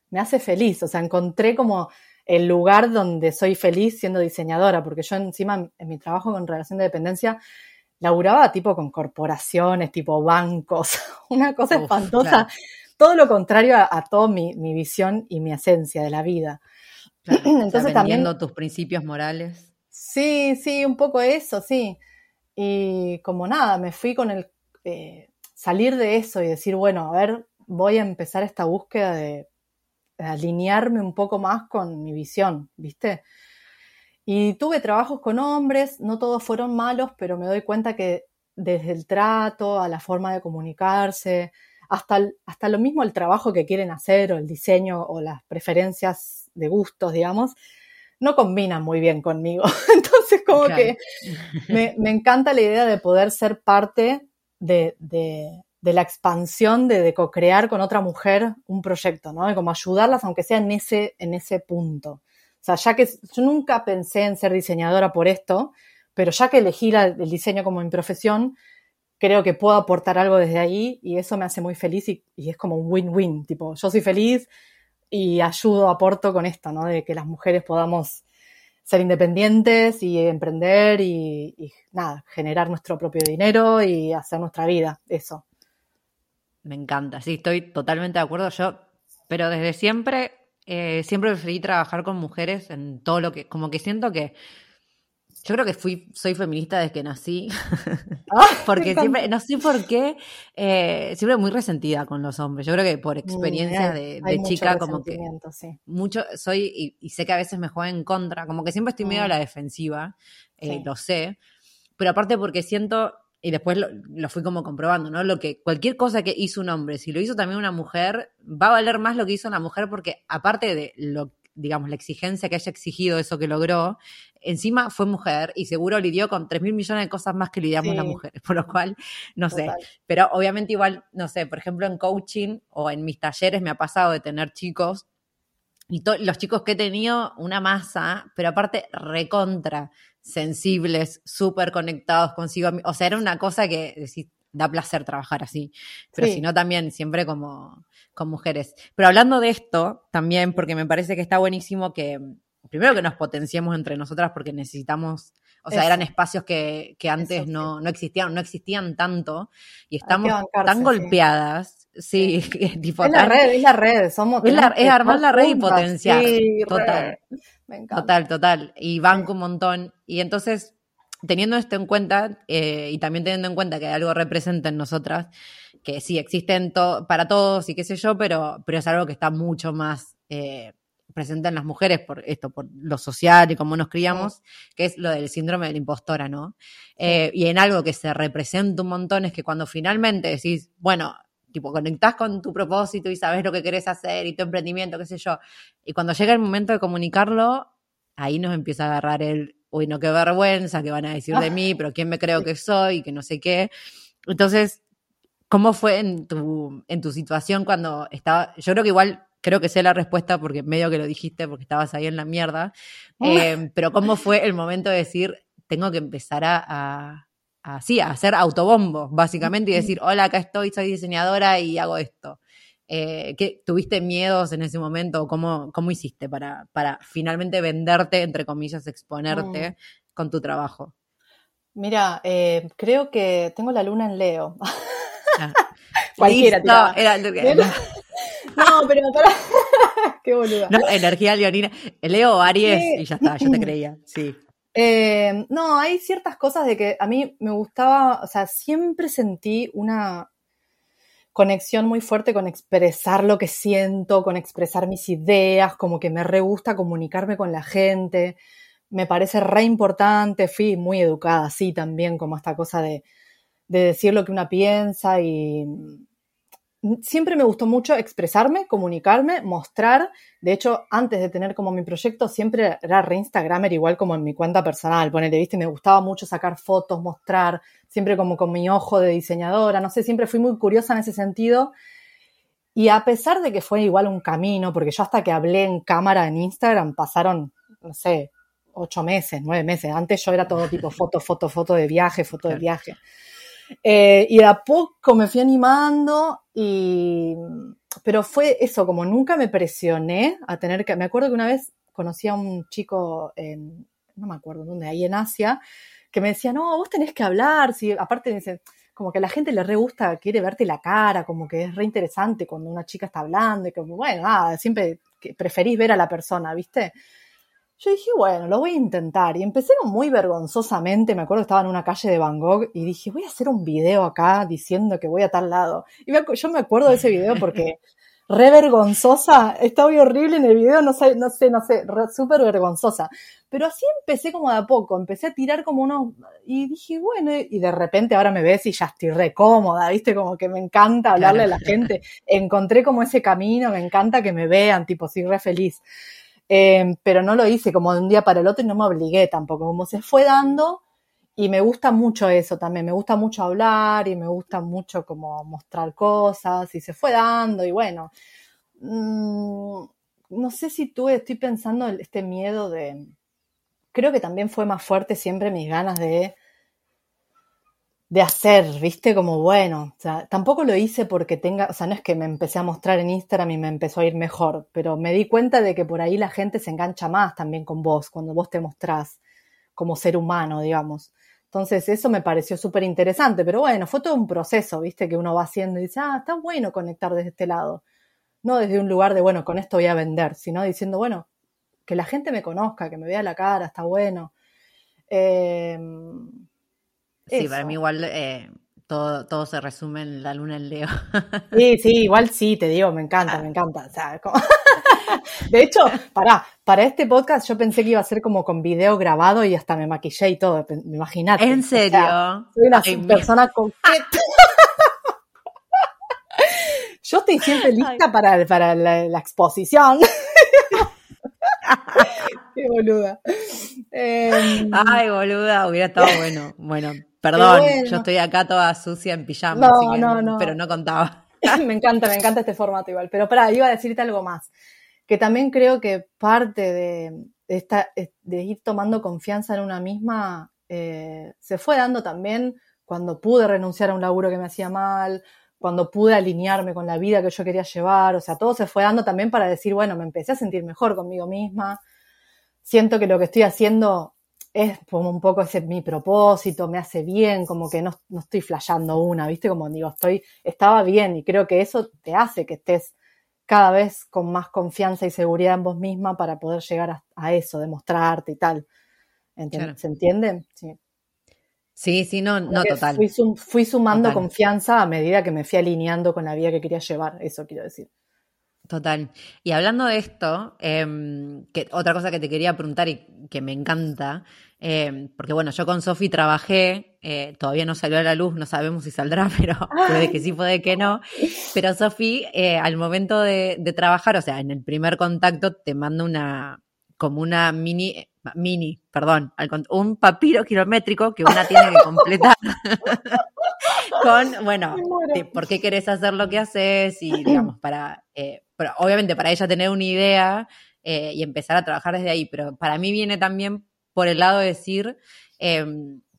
me hace feliz. O sea, encontré como el lugar donde soy feliz siendo diseñadora, porque yo encima en, mi trabajo con relación de dependencia laburaba tipo con corporaciones, tipo bancos, [LAUGHS] una cosa Uf, espantosa. claro. Todo lo contrario a, a toda mi, mi visión y mi esencia de la vida. Claro, [CLEARS THROAT] Entonces también- tus principios morales. Sí, sí, un poco eso, sí. Y como nada, me fui con el eh, salir de eso y decir, bueno, a ver, voy a empezar esta búsqueda de alinearme un poco más con mi visión, ¿viste? Y tuve trabajos con hombres, no todos fueron malos, pero me doy cuenta que desde el trato, a la forma de comunicarse, hasta, el- hasta lo mismo el trabajo que quieren hacer o el diseño o las preferencias de gustos, digamos, no combinan muy bien conmigo. [LAUGHS] Entonces, como Claro. que me, me encanta la idea de poder ser parte de, de- de la expansión de, de co-crear con otra mujer un proyecto, ¿no? Y como ayudarlas, aunque sea en ese, en ese punto. O sea, ya que yo nunca pensé en ser diseñadora por esto, pero ya que elegí el diseño como mi profesión, creo que puedo aportar algo desde ahí y eso me hace muy feliz y, y es como un win-win, tipo, yo soy feliz y ayudo, aporto con esto, ¿no? De que las mujeres podamos ser independientes y emprender y, y nada, generar nuestro propio dinero y hacer nuestra vida, eso. Me encanta, sí, estoy totalmente de acuerdo. Yo, pero desde siempre, eh, siempre preferí trabajar con mujeres en todo lo que, como que siento que yo creo que fui, soy feminista desde que nací, [LAUGHS] porque siempre, no sé por qué, eh, siempre muy resentida con los hombres. Yo creo que por Mm, hay- de, chica, como que sí. mucho soy, y, y sé que a veces me juega en contra, como que siempre estoy medio a Mm. la defensiva, eh, Sí. lo sé, pero aparte porque siento, y después lo, lo fui como comprobando, ¿no? Lo que, cualquier cosa que hizo un hombre, si lo hizo también una mujer, va a valer más lo que hizo una mujer porque aparte de lo digamos, la exigencia que haya exigido eso que logró, encima fue mujer y seguro lidió con 3 mil millones de cosas más que lidiamos Sí. las mujeres, [LAUGHS] por lo cual, no sé, pero obviamente igual, no sé, por ejemplo en coaching o en mis talleres me ha pasado de tener chicos y los chicos que he tenido, una masa, pero aparte recontra, sensibles, súper conectados consigo. O sea, era una cosa que decís, da placer trabajar así. Pero Sí. si no, también siempre como con mujeres. Pero hablando de esto, también, porque me parece que está buenísimo que, primero que nos potenciemos entre nosotras porque necesitamos, o sea, Eso. eran espacios que, que antes sí. no, no existían, no existían tanto y estamos bancarse, tan sí. golpeadas. Sí, [LAUGHS] tipo, Es la red, es la red. Somos, Es la- es armar la red y potenciar. Sí, Total. Me encanta. Total, total. Y banco un montón. Y entonces, teniendo esto en cuenta, eh, y también teniendo en cuenta que algo representa en nosotras, que sí existen to- para todos y qué sé yo, pero, pero es algo que está mucho más eh, presente en las mujeres por esto, por lo social y cómo nos criamos, que es lo del síndrome de la impostora, ¿no? Eh, y en algo que se representa un montón es que cuando finalmente decís, bueno, tipo, conectás con tu propósito y sabes lo que querés hacer y tu emprendimiento, qué sé yo, y cuando llega el momento de comunicarlo, ahí nos empieza a agarrar el, uy, no, qué vergüenza, qué van a decir de mí, [LAUGHS] pero quién me creo que soy, que no sé qué. Entonces, ¿cómo fue en tu, en tu situación cuando estaba, yo creo que igual, creo que sé la respuesta porque medio que lo dijiste, porque estabas ahí en la mierda, eh, pero ¿cómo fue el momento de decir, tengo que empezar a, a, a, sí, a hacer autobombo, básicamente, y decir, hola, acá estoy, soy diseñadora y hago esto? Eh, ¿qué, ¿Tuviste miedos en ese momento? ¿Cómo, cómo hiciste para, para finalmente venderte, entre comillas, exponerte con tu trabajo? Mira, eh, creo que tengo la luna en Leo. Ah. [LAUGHS] Cualquiera era- No, pero para. [LAUGHS] Qué boluda. no, energía leonina. Leo Aries Sí. y ya está, yo te [LAUGHS] creía. Sí. Eh, no, hay ciertas cosas de que a mí me gustaba, o sea, siempre sentí una conexión muy fuerte con expresar lo que siento, con expresar mis ideas, como que me re gusta comunicarme con la gente, me parece re importante, fui muy educada así también, como esta cosa de, de decir lo que una piensa y siempre me gustó mucho expresarme, comunicarme, mostrar. De hecho, antes de tener como mi proyecto, siempre era re Instagramer, igual como en mi cuenta personal. Ponele, viste, me gustaba mucho sacar fotos, mostrar, siempre como con mi ojo de diseñadora. No sé, siempre fui muy curiosa en ese sentido. Y a pesar de que fue igual un camino, porque yo hasta que hablé en cámara en Instagram pasaron, no sé, ocho meses, nueve meses. Antes yo era todo tipo foto, foto, foto de viaje, foto de viaje. Eh, y de a poco me fui animando Pero fue eso, como nunca me presioné a tener que... Me acuerdo que una vez conocí a un chico en... No me acuerdo dónde, ahí en Asia, que me decía, no, vos tenés que hablar, si aparte dice, como que a la gente le re gusta, quiere verte la cara, como que es re interesante cuando una chica está hablando, y como, bueno, nada, siempre preferís ver a la persona, ¿viste? Yo dije, bueno, lo voy a intentar. Y empecé muy vergonzosamente, me acuerdo que estaba en una calle de Bangkok y dije, voy a hacer un video acá diciendo que voy a tal lado. Y me yo me acuerdo de ese video porque [LAUGHS] re vergonzosa, estaba horrible en el video, no sé, no sé, no sé, súper vergonzosa. Pero así empecé como de a poco, empecé a tirar como unos, y dije, bueno, y de repente ahora me ves y ya estoy re cómoda, viste, como que me encanta hablarle a la gente. Encontré como ese camino, me encanta que me vean, tipo, soy re feliz. Eh, pero no lo hice como de un día para el otro y no me obligué tampoco, como se fue dando y me gusta mucho eso también, me gusta mucho hablar y me gusta mucho como mostrar cosas y se fue dando y bueno, mm, no sé si tuve, estoy pensando en este miedo de, creo que también fue más fuerte siempre mis ganas de de hacer, viste, como bueno, o sea, tampoco lo hice porque tenga, o sea, no es que me empecé a mostrar en Instagram y me empezó a ir mejor, pero me di cuenta de que por ahí la gente se engancha más también con vos, cuando vos te mostrás como ser humano, digamos. Entonces, eso me pareció súper interesante, pero bueno, fue todo un proceso, viste, que uno va haciendo y dice, ah, está bueno conectar desde este lado. No desde un lugar de, bueno, con esto voy a vender, sino diciendo, bueno, que la gente me conozca, que me vea la cara, está bueno. Eh, Sí, eso. para mí igual eh, todo, todo se resume en la luna en Leo. [LAUGHS] Sí, sí, igual sí, te digo, me encanta, me encanta. O sea, como- [LAUGHS] De hecho, para, para este podcast yo pensé que iba a ser como con video grabado y hasta me maquillé y todo, pen- imagínate. ¿En O sea, serio? soy una Ay, persona [LAUGHS] coqueta. Yo estoy siempre lista para, para la, la exposición. [LAUGHS] Qué boluda. Em, Ay, boluda, hubiera estado bueno. Bueno, perdón, bueno. yo estoy acá toda sucia en pijama, No, así que no, no. pero no contaba. [LAUGHS] me encanta, me encanta este formato igual. Pero pará, iba a decirte algo más. Que también creo que parte de, de esta, de ir tomando confianza en una misma eh, se fue dando también cuando pude renunciar a un laburo que me hacía mal, cuando pude alinearme con la vida que yo quería llevar. O sea, todo se fue dando también para decir, bueno, me empecé a sentir mejor conmigo misma. Siento que lo que estoy haciendo es como un poco ese mi propósito, me hace bien, como que no, no estoy flasheando una, ¿viste? Como digo, estoy, estaba bien y creo que eso te hace que estés cada vez con más confianza y seguridad en vos misma para poder llegar a, a eso, demostrarte y tal. Claro. ¿Se entiende? Sí. Sí, sí, no, no, Porque total. Fui, sum- fui sumando Total. confianza a medida que me fui alineando con la vida que quería llevar, eso quiero decir. Total. Y hablando de esto, em, que otra cosa que te quería preguntar y que me encanta, em, porque bueno, yo con Sofi trabajé, eh, todavía no salió a la luz, no sabemos si saldrá, [LAUGHS] pero puede que sí, puede que no. Pero Sofi, eh, al momento de, de trabajar, o sea, en el primer contacto te manda una, como una mini, mini, perdón, un papiro kilométrico que una tiene que completar. [LAUGHS] con, bueno, de por qué querés hacer lo que haces y, digamos, para, eh, pero obviamente para ella tener una idea eh, y empezar a trabajar desde ahí, pero para mí viene también por el lado de decir eh,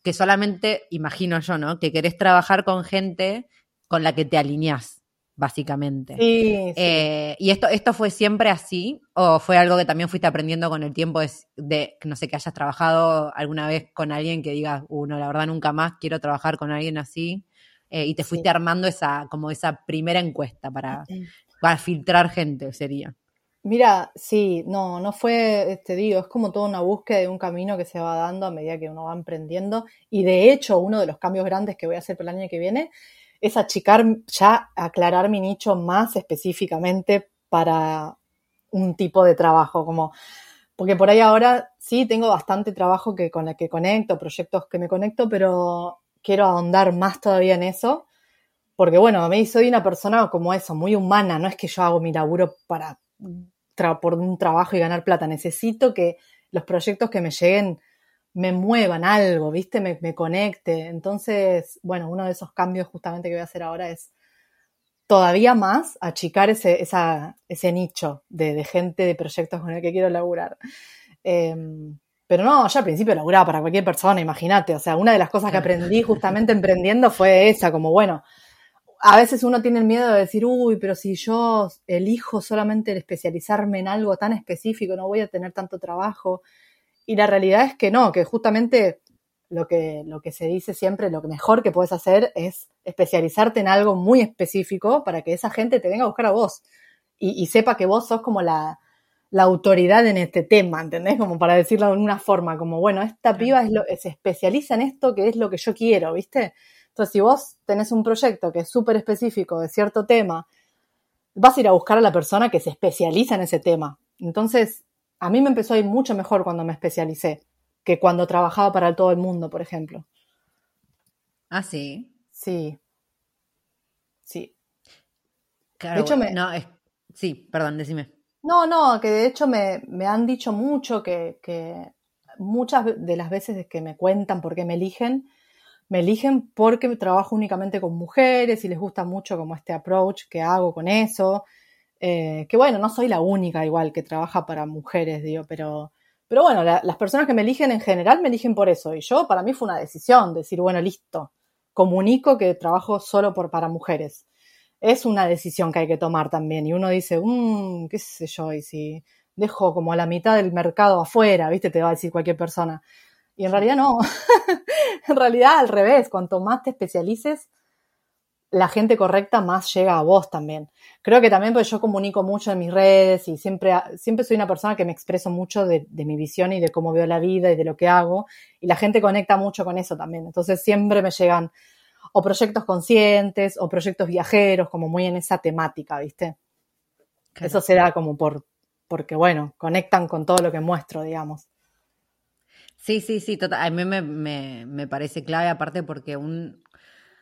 que solamente, imagino yo, ¿no? Que querés trabajar con gente con la que te alineás, básicamente. Sí, sí. Eh, ¿Y esto, esto fue siempre así? ¿O fue algo que también fuiste aprendiendo con el tiempo de, de, no sé, que hayas trabajado alguna vez con alguien que digas, uh, no, la verdad nunca más quiero trabajar con alguien así? Eh, y te Sí. fuiste armando esa, como esa primera encuesta para, para filtrar gente, sería. Mira, sí, no, no fue, te digo, es como toda una búsqueda de un camino que se va dando a medida que uno va emprendiendo. Y de hecho, uno de los cambios grandes que voy a hacer para el año que viene es achicar, ya aclarar mi nicho más específicamente para un tipo de trabajo, como, porque por ahí ahora sí tengo bastante trabajo que, con el que conecto, proyectos que me conecto, pero quiero ahondar más todavía en eso. Porque bueno, a mí soy una persona como eso, muy humana, no es que yo hago mi laburo para por un trabajo y ganar plata. Necesito que los proyectos que me lleguen me muevan algo, ¿viste? Me, me conecte. Entonces, bueno, uno de esos cambios justamente que voy a hacer ahora es todavía más achicar ese, esa, ese nicho de, de gente, de proyectos con el que quiero laburar. Eh, pero no, yo al principio laburaba para cualquier persona, imagínate. O sea, una de las cosas que aprendí justamente emprendiendo fue esa, como bueno, a veces uno tiene el miedo de decir, uy, pero si yo elijo solamente especializarme en algo tan específico, no voy a tener tanto trabajo. Y la realidad es que no, que justamente lo que, lo que se dice siempre, lo que mejor que puedes hacer es especializarte en algo muy específico para que esa gente te venga a buscar a vos y, y sepa que vos sos como la, la autoridad en este tema, ¿entendés? Como para decirlo de alguna forma, como, bueno, esta piba es lo, se especializa en esto que es lo que yo quiero, ¿viste? Entonces, si vos tenés un proyecto que es súper específico de cierto tema, vas a ir a buscar a la persona que se especializa en ese tema. Entonces, a mí me empezó a ir mucho mejor cuando me especialicé que cuando trabajaba para todo el mundo, por ejemplo. Ah, sí. Sí. Sí. Claro, De hecho, bueno, me- no, es, sí, perdón, decime. No, no, que de hecho me, me han dicho mucho que, que muchas de las veces que me cuentan por qué me eligen, me eligen porque trabajo únicamente con mujeres y les gusta mucho como este approach que hago con eso. Eh, que bueno, no soy la única igual que trabaja para mujeres, digo, pero, pero bueno, la- las personas que me eligen en general me eligen por eso. Y yo, para mí fue una decisión, decir, bueno, listo, comunico que trabajo solo por, para mujeres. Es una decisión que hay que tomar también. Y uno dice, mmm, qué sé yo, y si dejo como a la mitad del mercado afuera, ¿viste? Te va a decir cualquier persona. Y en realidad no. [LAUGHS] en realidad al revés, cuanto más te especialices, la gente correcta, más llega a vos también. Creo que también porque yo comunico mucho en mis redes y siempre, siempre soy una persona que me expreso mucho de, de, mi visión y de cómo veo la vida y de lo que hago. Y la gente conecta mucho con eso también. Entonces siempre me llegan o proyectos conscientes o proyectos viajeros, como muy en esa temática, ¿viste? Eso se da como por, porque bueno, conectan con todo lo que muestro, digamos. Sí, sí, sí, total. A mí me, me, me parece clave, aparte porque un,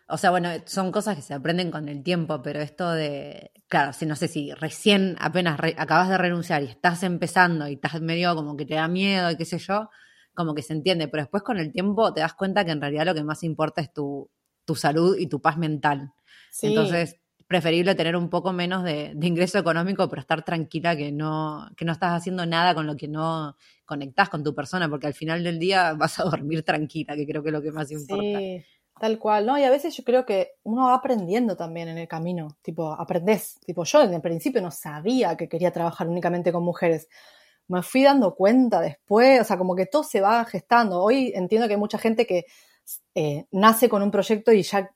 o sea, bueno, son cosas que se aprenden con el tiempo, pero esto de, claro, si no sé si recién apenas acabas de renunciar y estás empezando y estás medio como que te da miedo y qué sé yo, como que se entiende, pero después con el tiempo te das cuenta que en realidad lo que más importa es tu, tu salud y tu paz mental. Sí. Entonces, preferible tener un poco menos de, ingreso económico, pero estar tranquila que no, que no estás haciendo nada con lo que no conectás con tu persona, porque al final del día [LAUGHS] vas a dormir tranquila, que creo que es lo que más importa. Sí. Tal cual, ¿no? Y a veces yo creo que uno va aprendiendo también en el camino, tipo, aprendés. Tipo, yo en el principio no sabía que quería trabajar únicamente con mujeres. Me fui dando cuenta después, o sea, como que todo se va gestando. Hoy entiendo que hay mucha gente que eh, nace con un proyecto y ya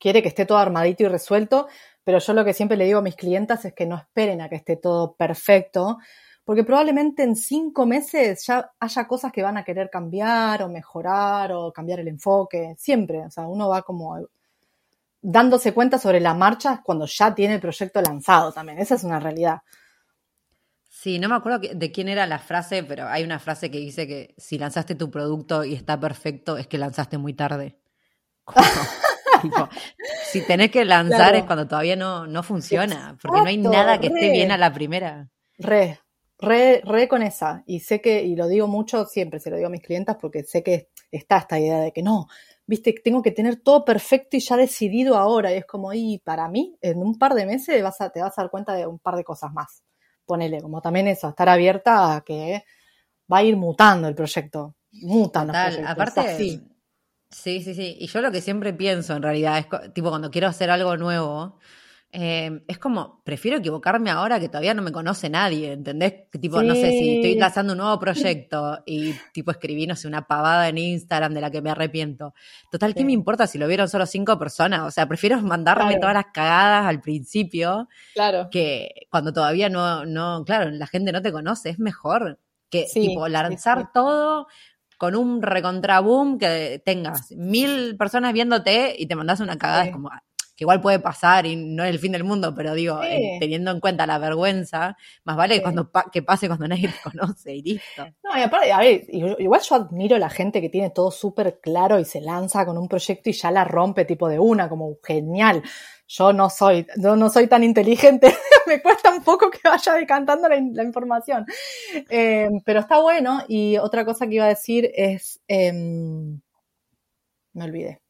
quiere que esté todo armadito y resuelto, pero yo lo que siempre le digo a mis clientas es que no esperen a que esté todo perfecto, porque probablemente en cinco meses ya haya cosas que van a querer cambiar o mejorar o cambiar el enfoque, siempre, o sea, uno va como dándose cuenta sobre la marcha cuando ya tiene el proyecto lanzado también, esa es una realidad. Sí, no me acuerdo de quién era la frase, pero hay una frase que dice que si lanzaste tu producto y está perfecto es que lanzaste muy tarde. [LAUGHS] Tipo, si tenés que lanzar claro. es cuando todavía no, no funciona, Exacto, porque no hay nada que re, esté bien a la primera. Re, Re, re, con esa. Y sé que, y lo digo mucho, siempre se lo digo a mis clientas porque sé que está esta idea de que no, viste, tengo que tener todo perfecto y ya decidido ahora. Y es como, y para mí, en un par de meses vas a, te vas a dar cuenta de un par de cosas más. Ponele, como también eso, estar abierta a que va a ir mutando el proyecto. Mutan Total, los proyectos. Aparte, así. Sí, sí, sí. Y yo lo que siempre pienso en realidad es, tipo, cuando quiero hacer algo nuevo, eh, es como, prefiero equivocarme ahora que todavía no me conoce nadie, ¿entendés? Tipo, sí. no sé, si estoy lanzando un nuevo [LAUGHS] proyecto y tipo escribí, no sé, una pavada en Instagram de la que me arrepiento. Total, ¿qué sí. me importa si lo vieron solo cinco personas? O sea, prefiero mandarme claro. todas las cagadas al principio claro. que cuando todavía no, no, claro, la gente no te conoce, es mejor que sí, tipo lanzar todo con un recontraboom que tengas mil personas viéndote y te mandas una cagada, es como, que igual puede pasar y no es el fin del mundo, pero digo, sí. eh, teniendo en cuenta la vergüenza, más vale sí. cuando pa que pase cuando nadie [LAUGHS] te conoce y listo. No, y aparte, a ver, igual yo admiro a la gente que tiene todo súper claro y se lanza con un proyecto y ya la rompe tipo de una, como genial. Yo no soy, yo no soy tan inteligente, [LAUGHS] me cuesta un poco que vaya decantando la, la información. Eh, pero está bueno. Y otra cosa que iba a decir es, eh, me olvidé.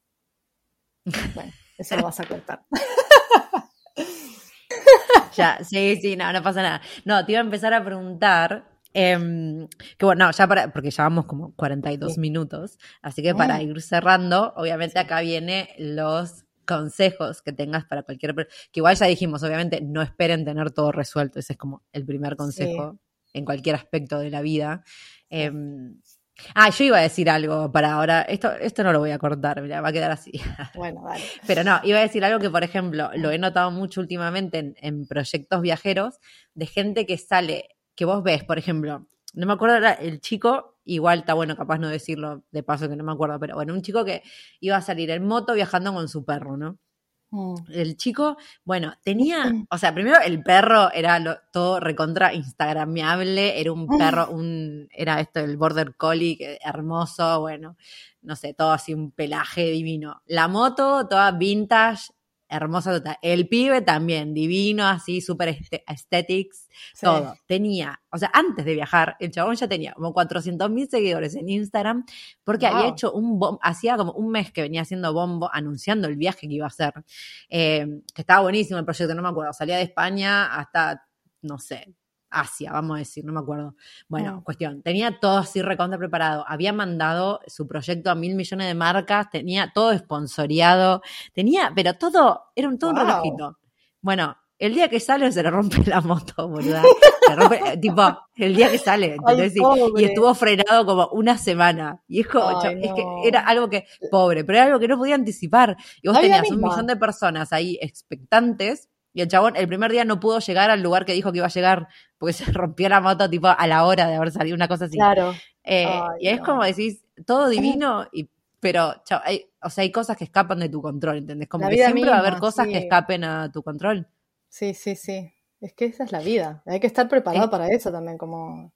Bueno. Eso lo vas a cortar. [LAUGHS] ya, sí, sí, no, no pasa nada. No, te iba a empezar a preguntar. Eh, que bueno, no, ya para, porque ya vamos como 42 sí. minutos, así que para ir cerrando, obviamente acá viene los consejos que tengas para cualquier que igual ya dijimos, obviamente no esperen tener todo resuelto, ese es como el primer consejo sí. en cualquier aspecto de la vida. Eh, Ah, yo iba a decir algo para ahora. Esto, esto no lo voy a cortar, va a quedar así. Bueno, vale. [LAUGHS] Pero no, iba a decir algo que, por ejemplo, lo he notado mucho últimamente en, en proyectos viajeros de gente que sale, que vos ves, por ejemplo, no me acuerdo, era el chico, igual está bueno capaz no decirlo de paso que no me acuerdo, pero bueno, un chico que iba a salir en moto viajando con su perro, ¿no? Mm. El chico, bueno, tenía, o sea, primero el perro era lo, todo recontra instagramiable, era un perro, un, era esto, el border collie, hermoso, bueno, no sé, todo así un pelaje divino. La moto, toda vintage, hermosa total. El pibe también, divino, así, súper aesthetics, sí. todo. Tenía, o sea, antes de viajar, el chabón ya tenía como 400 mil seguidores en Instagram, porque wow. había hecho un bombo, hacía como un mes que venía haciendo bombo, anunciando el viaje que iba a hacer, eh, que estaba buenísimo el proyecto, no me acuerdo, salía de España hasta, no sé, Asia, vamos a decir, no me acuerdo. Bueno, no. cuestión, tenía todo así recontra preparado, había mandado su proyecto a mil millones de marcas, tenía todo esponsoreado, tenía, pero todo, era un todo wow. un relojito. Bueno, el día que sale se le rompe la moto, boluda. Se rompe, eh, [LAUGHS] tipo, el día que sale, ¿entendés? Ay, Y- estuvo frenado como una semana. Y es como, Ay, es que era algo que, pobre, pero era algo que no podía anticipar. Y vos tenías un millón de personas ahí expectantes. Y el chabón el primer día no pudo llegar al lugar que dijo que iba a llegar porque se [LAUGHS] rompió la moto tipo a la hora de haber salido, una cosa así. Claro. Eh, Ay, y es no. como decís, todo divino, y, pero chao, hay, o sea, hay cosas que escapan de tu control, ¿entendés? Como La que siempre va a haber cosas sí. que escapen a tu control. Sí, sí, sí. Es que esa es la vida. Hay que estar preparado para eso también, como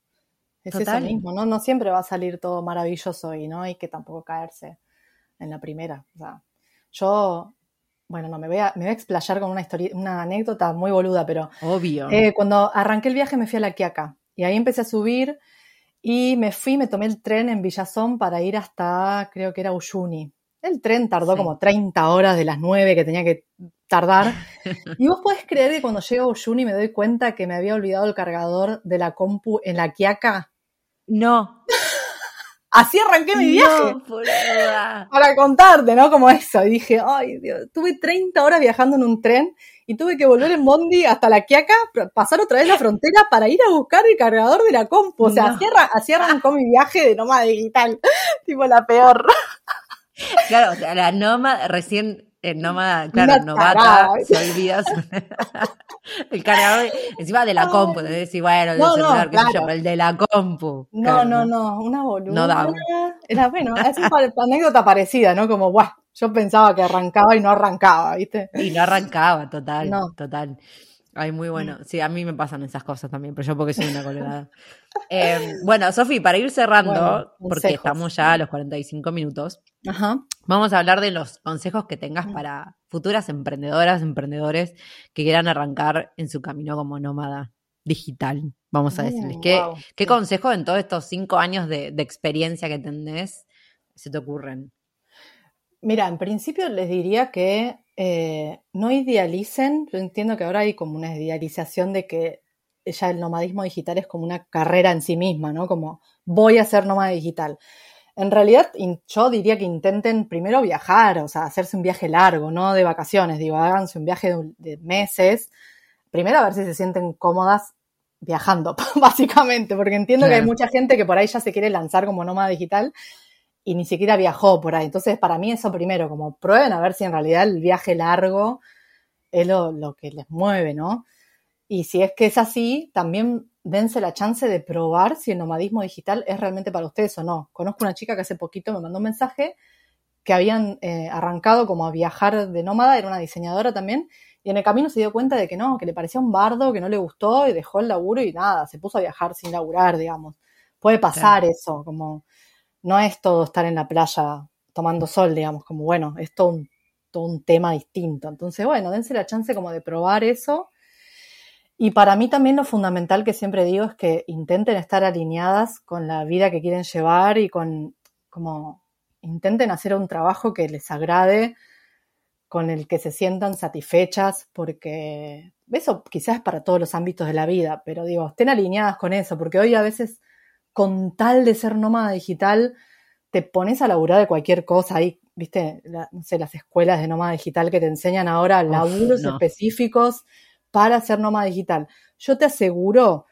es total. eso mismo, ¿no? No siempre va a salir todo maravilloso y no hay que tampoco caerse en la primera. O sea, yo, bueno, no, me voy a, me voy a explayar con una historia, una anécdota muy boluda, pero Obvio. eh, cuando arranqué el viaje me fui a La Quiaca y ahí empecé a subir y me fui, me tomé el tren en Villazón para ir hasta, creo que era Uyuni. El tren tardó Sí. como 30 horas de las 9 que tenía que tardar. [LAUGHS] Y vos podés creer que cuando llego a Uyuni me doy cuenta que me había olvidado el cargador de la compu en La Quiaca. no. Así arranqué mi viaje. No. Para contarte, ¿no? Como eso. Y dije, ay, Dios, tuve 30 horas viajando en un tren y tuve que volver en Bondi hasta La Quiaca, pasar otra vez la frontera para ir a buscar el cargador de la compu. O sea, No. así arrancó mi viaje de nómada digital. [LAUGHS] tipo la peor. Claro, o sea, la nómada, recién, eh, nómada, claro, Una novata, tarada. [LAUGHS] se olvida su- [LAUGHS] el cargador, encima de la compu, te decís, bueno, del No, no, celular, sé yo, el de la compu. No, Claro, no, no, una boluda. No daba. Era bueno, es una [LAUGHS] anécdota parecida, ¿no? Como, guau, yo pensaba que arrancaba y no arrancaba, ¿viste? Y no arrancaba, total, No. total. Ay, muy bueno. Sí, a mí me pasan esas cosas también, pero yo porque soy una colgada. [LAUGHS] Eh, bueno, Sofi, para ir cerrando, Bueno, porque estamos ya a los 45 minutos, Ajá. vamos a hablar de los consejos que tengas para futuras emprendedoras, emprendedores que quieran arrancar en su camino como nómada digital. Vamos a Mm, decirles. ¿Qué, wow, qué consejo en todos estos cinco años de, de experiencia que tenés se te ocurren? Mira, en principio les diría que eh, no idealicen. Yo entiendo que ahora hay como una idealización de que ya el nomadismo digital es como una carrera en sí misma, ¿no? Como voy a ser nómada digital. En realidad, yo diría que intenten primero viajar, o sea, hacerse un viaje largo, no de vacaciones, digo, háganse un viaje de, meses. Primero a ver si se sienten cómodas viajando, [LAUGHS] básicamente, porque entiendo que hay mucha gente que por ahí ya se quiere lanzar como nómada digital y ni siquiera viajó por ahí. Entonces, para mí eso primero, como prueben a ver si en realidad el viaje largo es lo, lo que les mueve, ¿no? Y si es que es así, también dense la chance de probar si el nomadismo digital es realmente para ustedes o no. Conozco una chica que hace poquito me mandó un mensaje que habían eh, arrancado como a viajar de nómada, era una diseñadora también, y en el camino se dio cuenta de que no, que le parecía un bardo, que no le gustó y dejó el laburo y nada, se puso a viajar sin laburar, digamos. Puede pasar eso, como no es todo estar en la playa tomando sol, digamos, como bueno, es todo un, tema distinto. Entonces, bueno, dense la chance como de probar eso. Y para mí también lo fundamental que siempre digo es que intenten estar alineadas con la vida que quieren llevar y con, como, intenten hacer un trabajo que les agrade, con el que se sientan satisfechas, porque eso quizás para todos los ámbitos de la vida, pero digo, estén alineadas con eso, porque hoy a veces con tal de ser nómada digital, te pones a laburar de cualquier cosa. Ahí, viste, la- no sé, las escuelas de nómada digital que te enseñan ahora laburos no. específicos para ser nómada digital. Yo te aseguro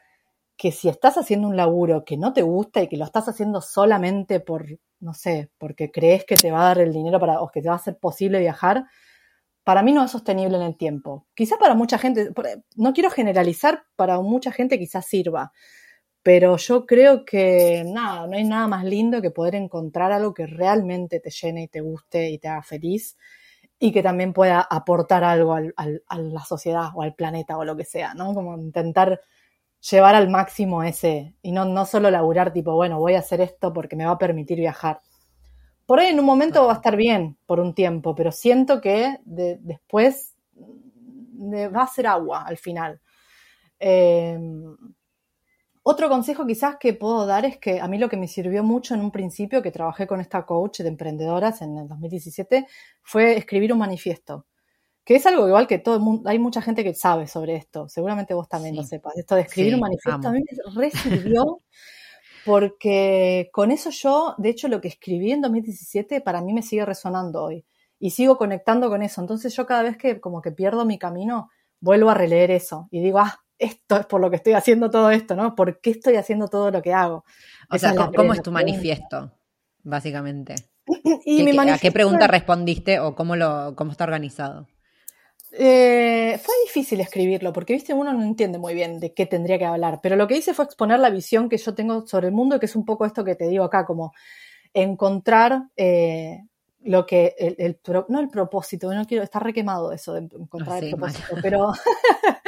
que si estás haciendo un laburo que no te gusta y que lo estás haciendo solamente por, no sé, porque crees que te va a dar el dinero para, o que te va a hacer posible viajar, para mí no es sostenible en el tiempo. Quizá para mucha gente, no quiero generalizar, para mucha gente quizás sirva, pero yo creo que nada, no hay nada más lindo que poder encontrar algo que realmente te llene y te guste y te haga feliz y que también pueda aportar algo al- al- a la sociedad o al planeta o lo que sea, ¿no? Como intentar llevar al máximo ese y no, no solo laburar tipo, bueno, voy a hacer esto porque me va a permitir viajar. Por ahí en un momento va a estar bien por un tiempo, pero siento que de- después mm, va a ser agua al final. Eh, otro consejo quizás que puedo dar es que a mí lo que me sirvió mucho en un principio, que trabajé con esta coach de emprendedoras en el 2017, fue escribir un manifiesto. Que es algo igual que todo el mundo, hay mucha gente que sabe sobre esto, seguramente vos también lo sepas. Esto de escribir Sí, un manifiesto amo. a mí me re sirvió [LAUGHS] porque con eso yo, de hecho, lo que escribí en 2017 para mí me sigue resonando hoy y sigo conectando con eso. Entonces yo cada vez que como que pierdo mi camino, vuelvo a releer eso y digo, ah, esto es por lo que estoy haciendo todo esto, ¿no? ¿Por qué estoy haciendo todo lo que hago? O sea, ¿cómo, es tu manifiesto, básicamente? [LAUGHS] ¿Y ¿A qué pregunta respondiste o cómo, lo, cómo está organizado? Eh, fue difícil escribirlo porque, viste, uno no entiende muy bien de qué tendría que hablar, pero lo que hice fue exponer la visión que yo tengo sobre el mundo, que es un poco esto que te digo acá, como encontrar eh, lo que, el, no el propósito, no quiero, está requemado eso de encontrar el propósito, pero [LAUGHS]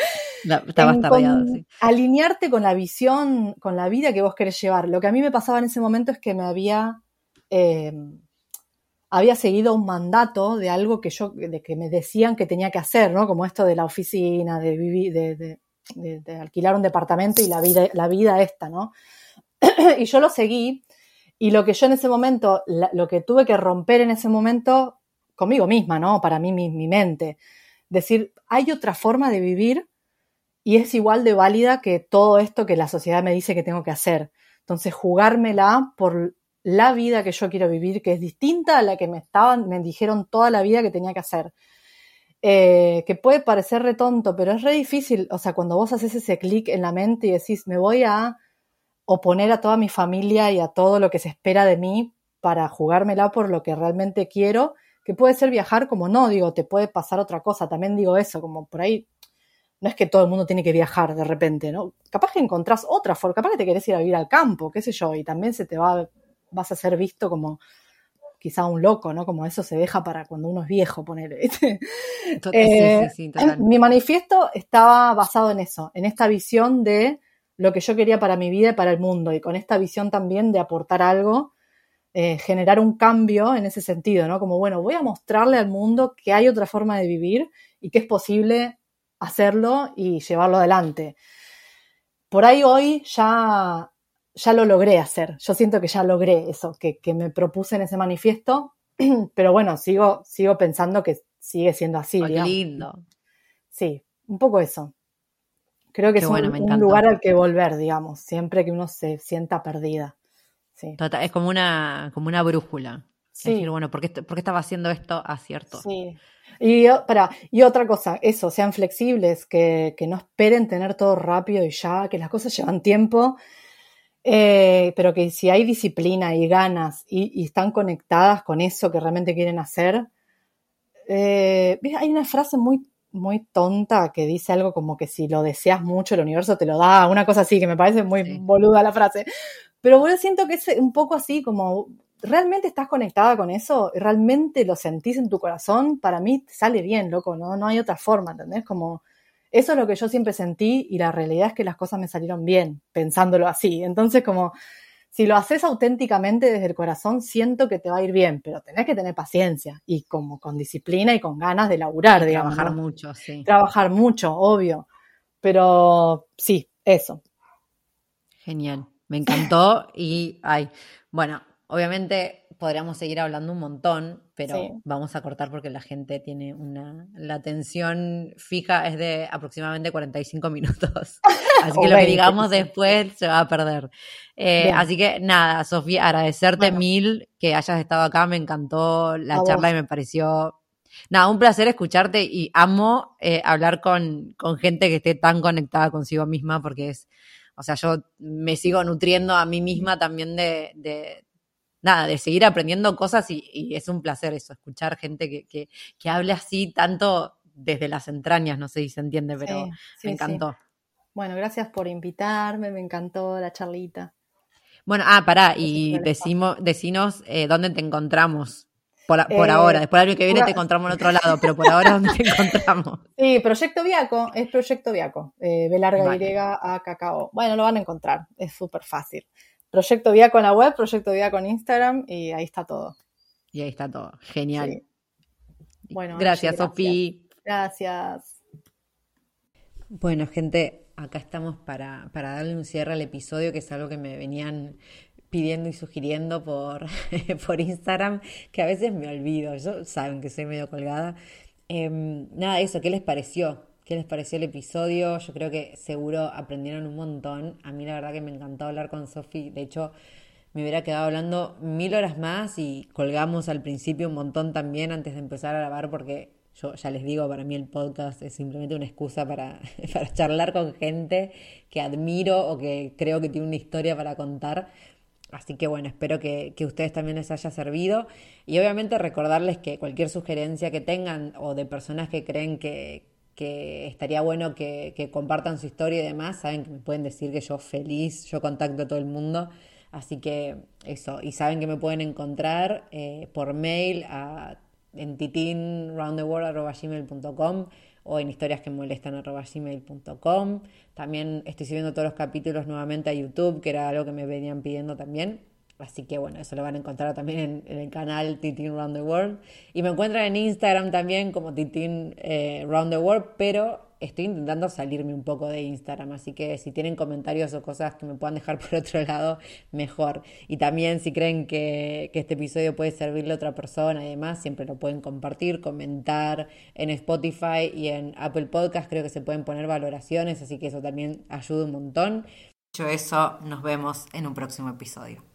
alinearte con la visión, con la vida que vos querés llevar. Lo que a mí me pasaba en ese momento es que me había... Eh, había seguido un mandato de algo que yo, de que me decían que tenía que hacer, ¿no? Como esto de la oficina, de vivir, de, de, alquilar un departamento y la vida, la vida esta, ¿no? [CLEARS THROAT] y yo lo seguí, y lo que yo en ese momento, lo que tuve que romper en ese momento, conmigo misma, ¿no? Para mí, mi, mi mente, decir, hay otra forma de vivir y es igual de válida que todo esto que la sociedad me dice que tengo que hacer. Entonces, jugármela por la vida que yo quiero vivir, que es distinta a la que me estaban, me dijeron toda la vida que tenía que hacer. Eh, que puede parecer retonto, pero es re difícil, o sea, cuando vos haces ese clic en la mente y decís, me voy a oponer a toda mi familia y a todo lo que se espera de mí para jugármela por lo que realmente quiero, que puede ser viajar como no, digo, te puede pasar otra cosa, también digo eso, como por ahí, no es que todo el mundo tiene que viajar de repente, ¿no? Capaz que encontrás otra forma, capaz que te querés ir a vivir al campo, qué sé yo, y también se te va vas a ser visto como quizá un loco, ¿no? Como eso se deja para cuando uno es viejo, poner. Eh, mi manifiesto estaba basado en eso, en esta visión de lo que yo quería para mi vida y para el mundo, y con esta visión también de aportar algo, eh, generar un cambio en ese sentido, ¿no? Como, bueno, voy a mostrarle al mundo que hay otra forma de vivir y que es posible hacerlo y llevarlo adelante. Por ahí hoy ya ya lo logré hacer. Yo siento que ya logré eso que, me propuse en ese manifiesto, [CLEARS THROAT] pero bueno, sigo, sigo pensando que sigue siendo así. Qué lindo. Sí, un poco eso. Creo que es un, lugar al que volver, digamos, siempre que uno se sienta perdida. Sí. es como una, como una brújula. Sí. decir, bueno, ¿por qué, estaba haciendo esto acierto? Sí. Y, para, y otra cosa, eso, sean flexibles, que, que no esperen tener todo rápido y ya, que las cosas llevan tiempo eh, pero que si hay disciplina y ganas y, están conectadas con eso que realmente quieren hacer, eh, hay una frase muy, muy tonta que dice algo como que si lo deseas mucho el universo te lo da, una cosa así que me parece muy boluda la frase, pero yo siento que es un poco así como realmente estás conectada con eso, realmente lo sentís en tu corazón, para mí te sale bien, loco, no, no hay otra forma, ¿entendés? Como eso es lo que yo siempre sentí y la realidad es que las cosas me salieron bien, pensándolo así. Entonces, como si lo haces auténticamente desde el corazón, siento que te va a ir bien, pero tenés que tener paciencia y como con disciplina y con ganas de laburar, digamos. Trabajar mucho, sí. Trabajar mucho, obvio. Pero sí, eso. Genial. Me encantó y, ay, bueno, obviamente podríamos seguir hablando un montón, pero vamos a cortar porque la gente tiene una. La atención fija es de aproximadamente 45 minutos. [LAUGHS] Así que lo que digamos después se va a perder. Eh, así que nada, Sofía, agradecerte mil que hayas estado acá. Me encantó la charla y me pareció. Nada, un placer escucharte y amo eh, hablar con, con gente que esté tan conectada consigo misma porque es. O sea, yo me sigo nutriendo a mí misma también de, nada, de seguir aprendiendo cosas y, es un placer eso, escuchar gente que, que, que, hable así tanto desde las entrañas, no sé si se entiende, pero me encantó. Bueno, gracias por invitarme, me encantó la charlita. Bueno, ah, pará, y decimos, decinos eh, dónde te encontramos. Por, por ahora, después del año que viene te encontramos en otro lado, pero por ahora ¿dónde te encontramos? [LAUGHS] Sí, Proyecto Viaco, es Proyecto Viaco, eh, B larga Y a Cacao. Bueno, lo van a encontrar, es súper fácil. Proyecto Vía con la web, Proyecto Vía con Instagram y ahí está todo. Y ahí está todo. Genial. Bueno, gracias, Sofi. Gracias. Bueno, gente, acá estamos para, para darle un cierre al episodio, que es algo que me venían pidiendo y sugiriendo por, [LAUGHS] por Instagram, que a veces me olvido. Yo saben que soy medio colgada. Em, nada, eso, ¿qué les pareció? Qué les pareció el episodio. Yo creo que seguro aprendieron un montón. A mí la verdad que me encantó hablar con Sofi. De hecho, me hubiera quedado hablando mil horas más y colgamos al principio un montón también antes de empezar a grabar porque Yo ya les digo, para mí el podcast es simplemente una excusa para, [LAUGHS] para charlar con gente que admiro o que creo que tiene una historia para contar. Así que bueno, espero que, que ustedes también les haya servido. Y obviamente recordarles que cualquier sugerencia que tengan o de personas que creen que, que estaría bueno que, compartan su historia y demás, saben que me pueden decir que yo feliz, yo contacto a todo el mundo. Así que eso, y saben que me pueden encontrar eh, por mail a en titinroundtheworld.gmail.com o en historias que. También estoy subiendo todos los capítulos nuevamente a YouTube, que era algo que me venían pidiendo también. Así que bueno, eso lo van a encontrar también en, el canal Titin Round the World. Y me encuentran en Instagram también como Titin eh, Round the World, pero estoy intentando salirme un poco de Instagram, así que si tienen comentarios o cosas que me puedan dejar [LAUGHS] por otro lado, mejor. Y también si creen que, este episodio puede servirle a otra persona y demás, siempre lo pueden compartir, comentar en Spotify y en Apple Podcast, creo que se pueden poner valoraciones, así que eso también ayuda un montón. Dicho eso, nos vemos en un próximo episodio.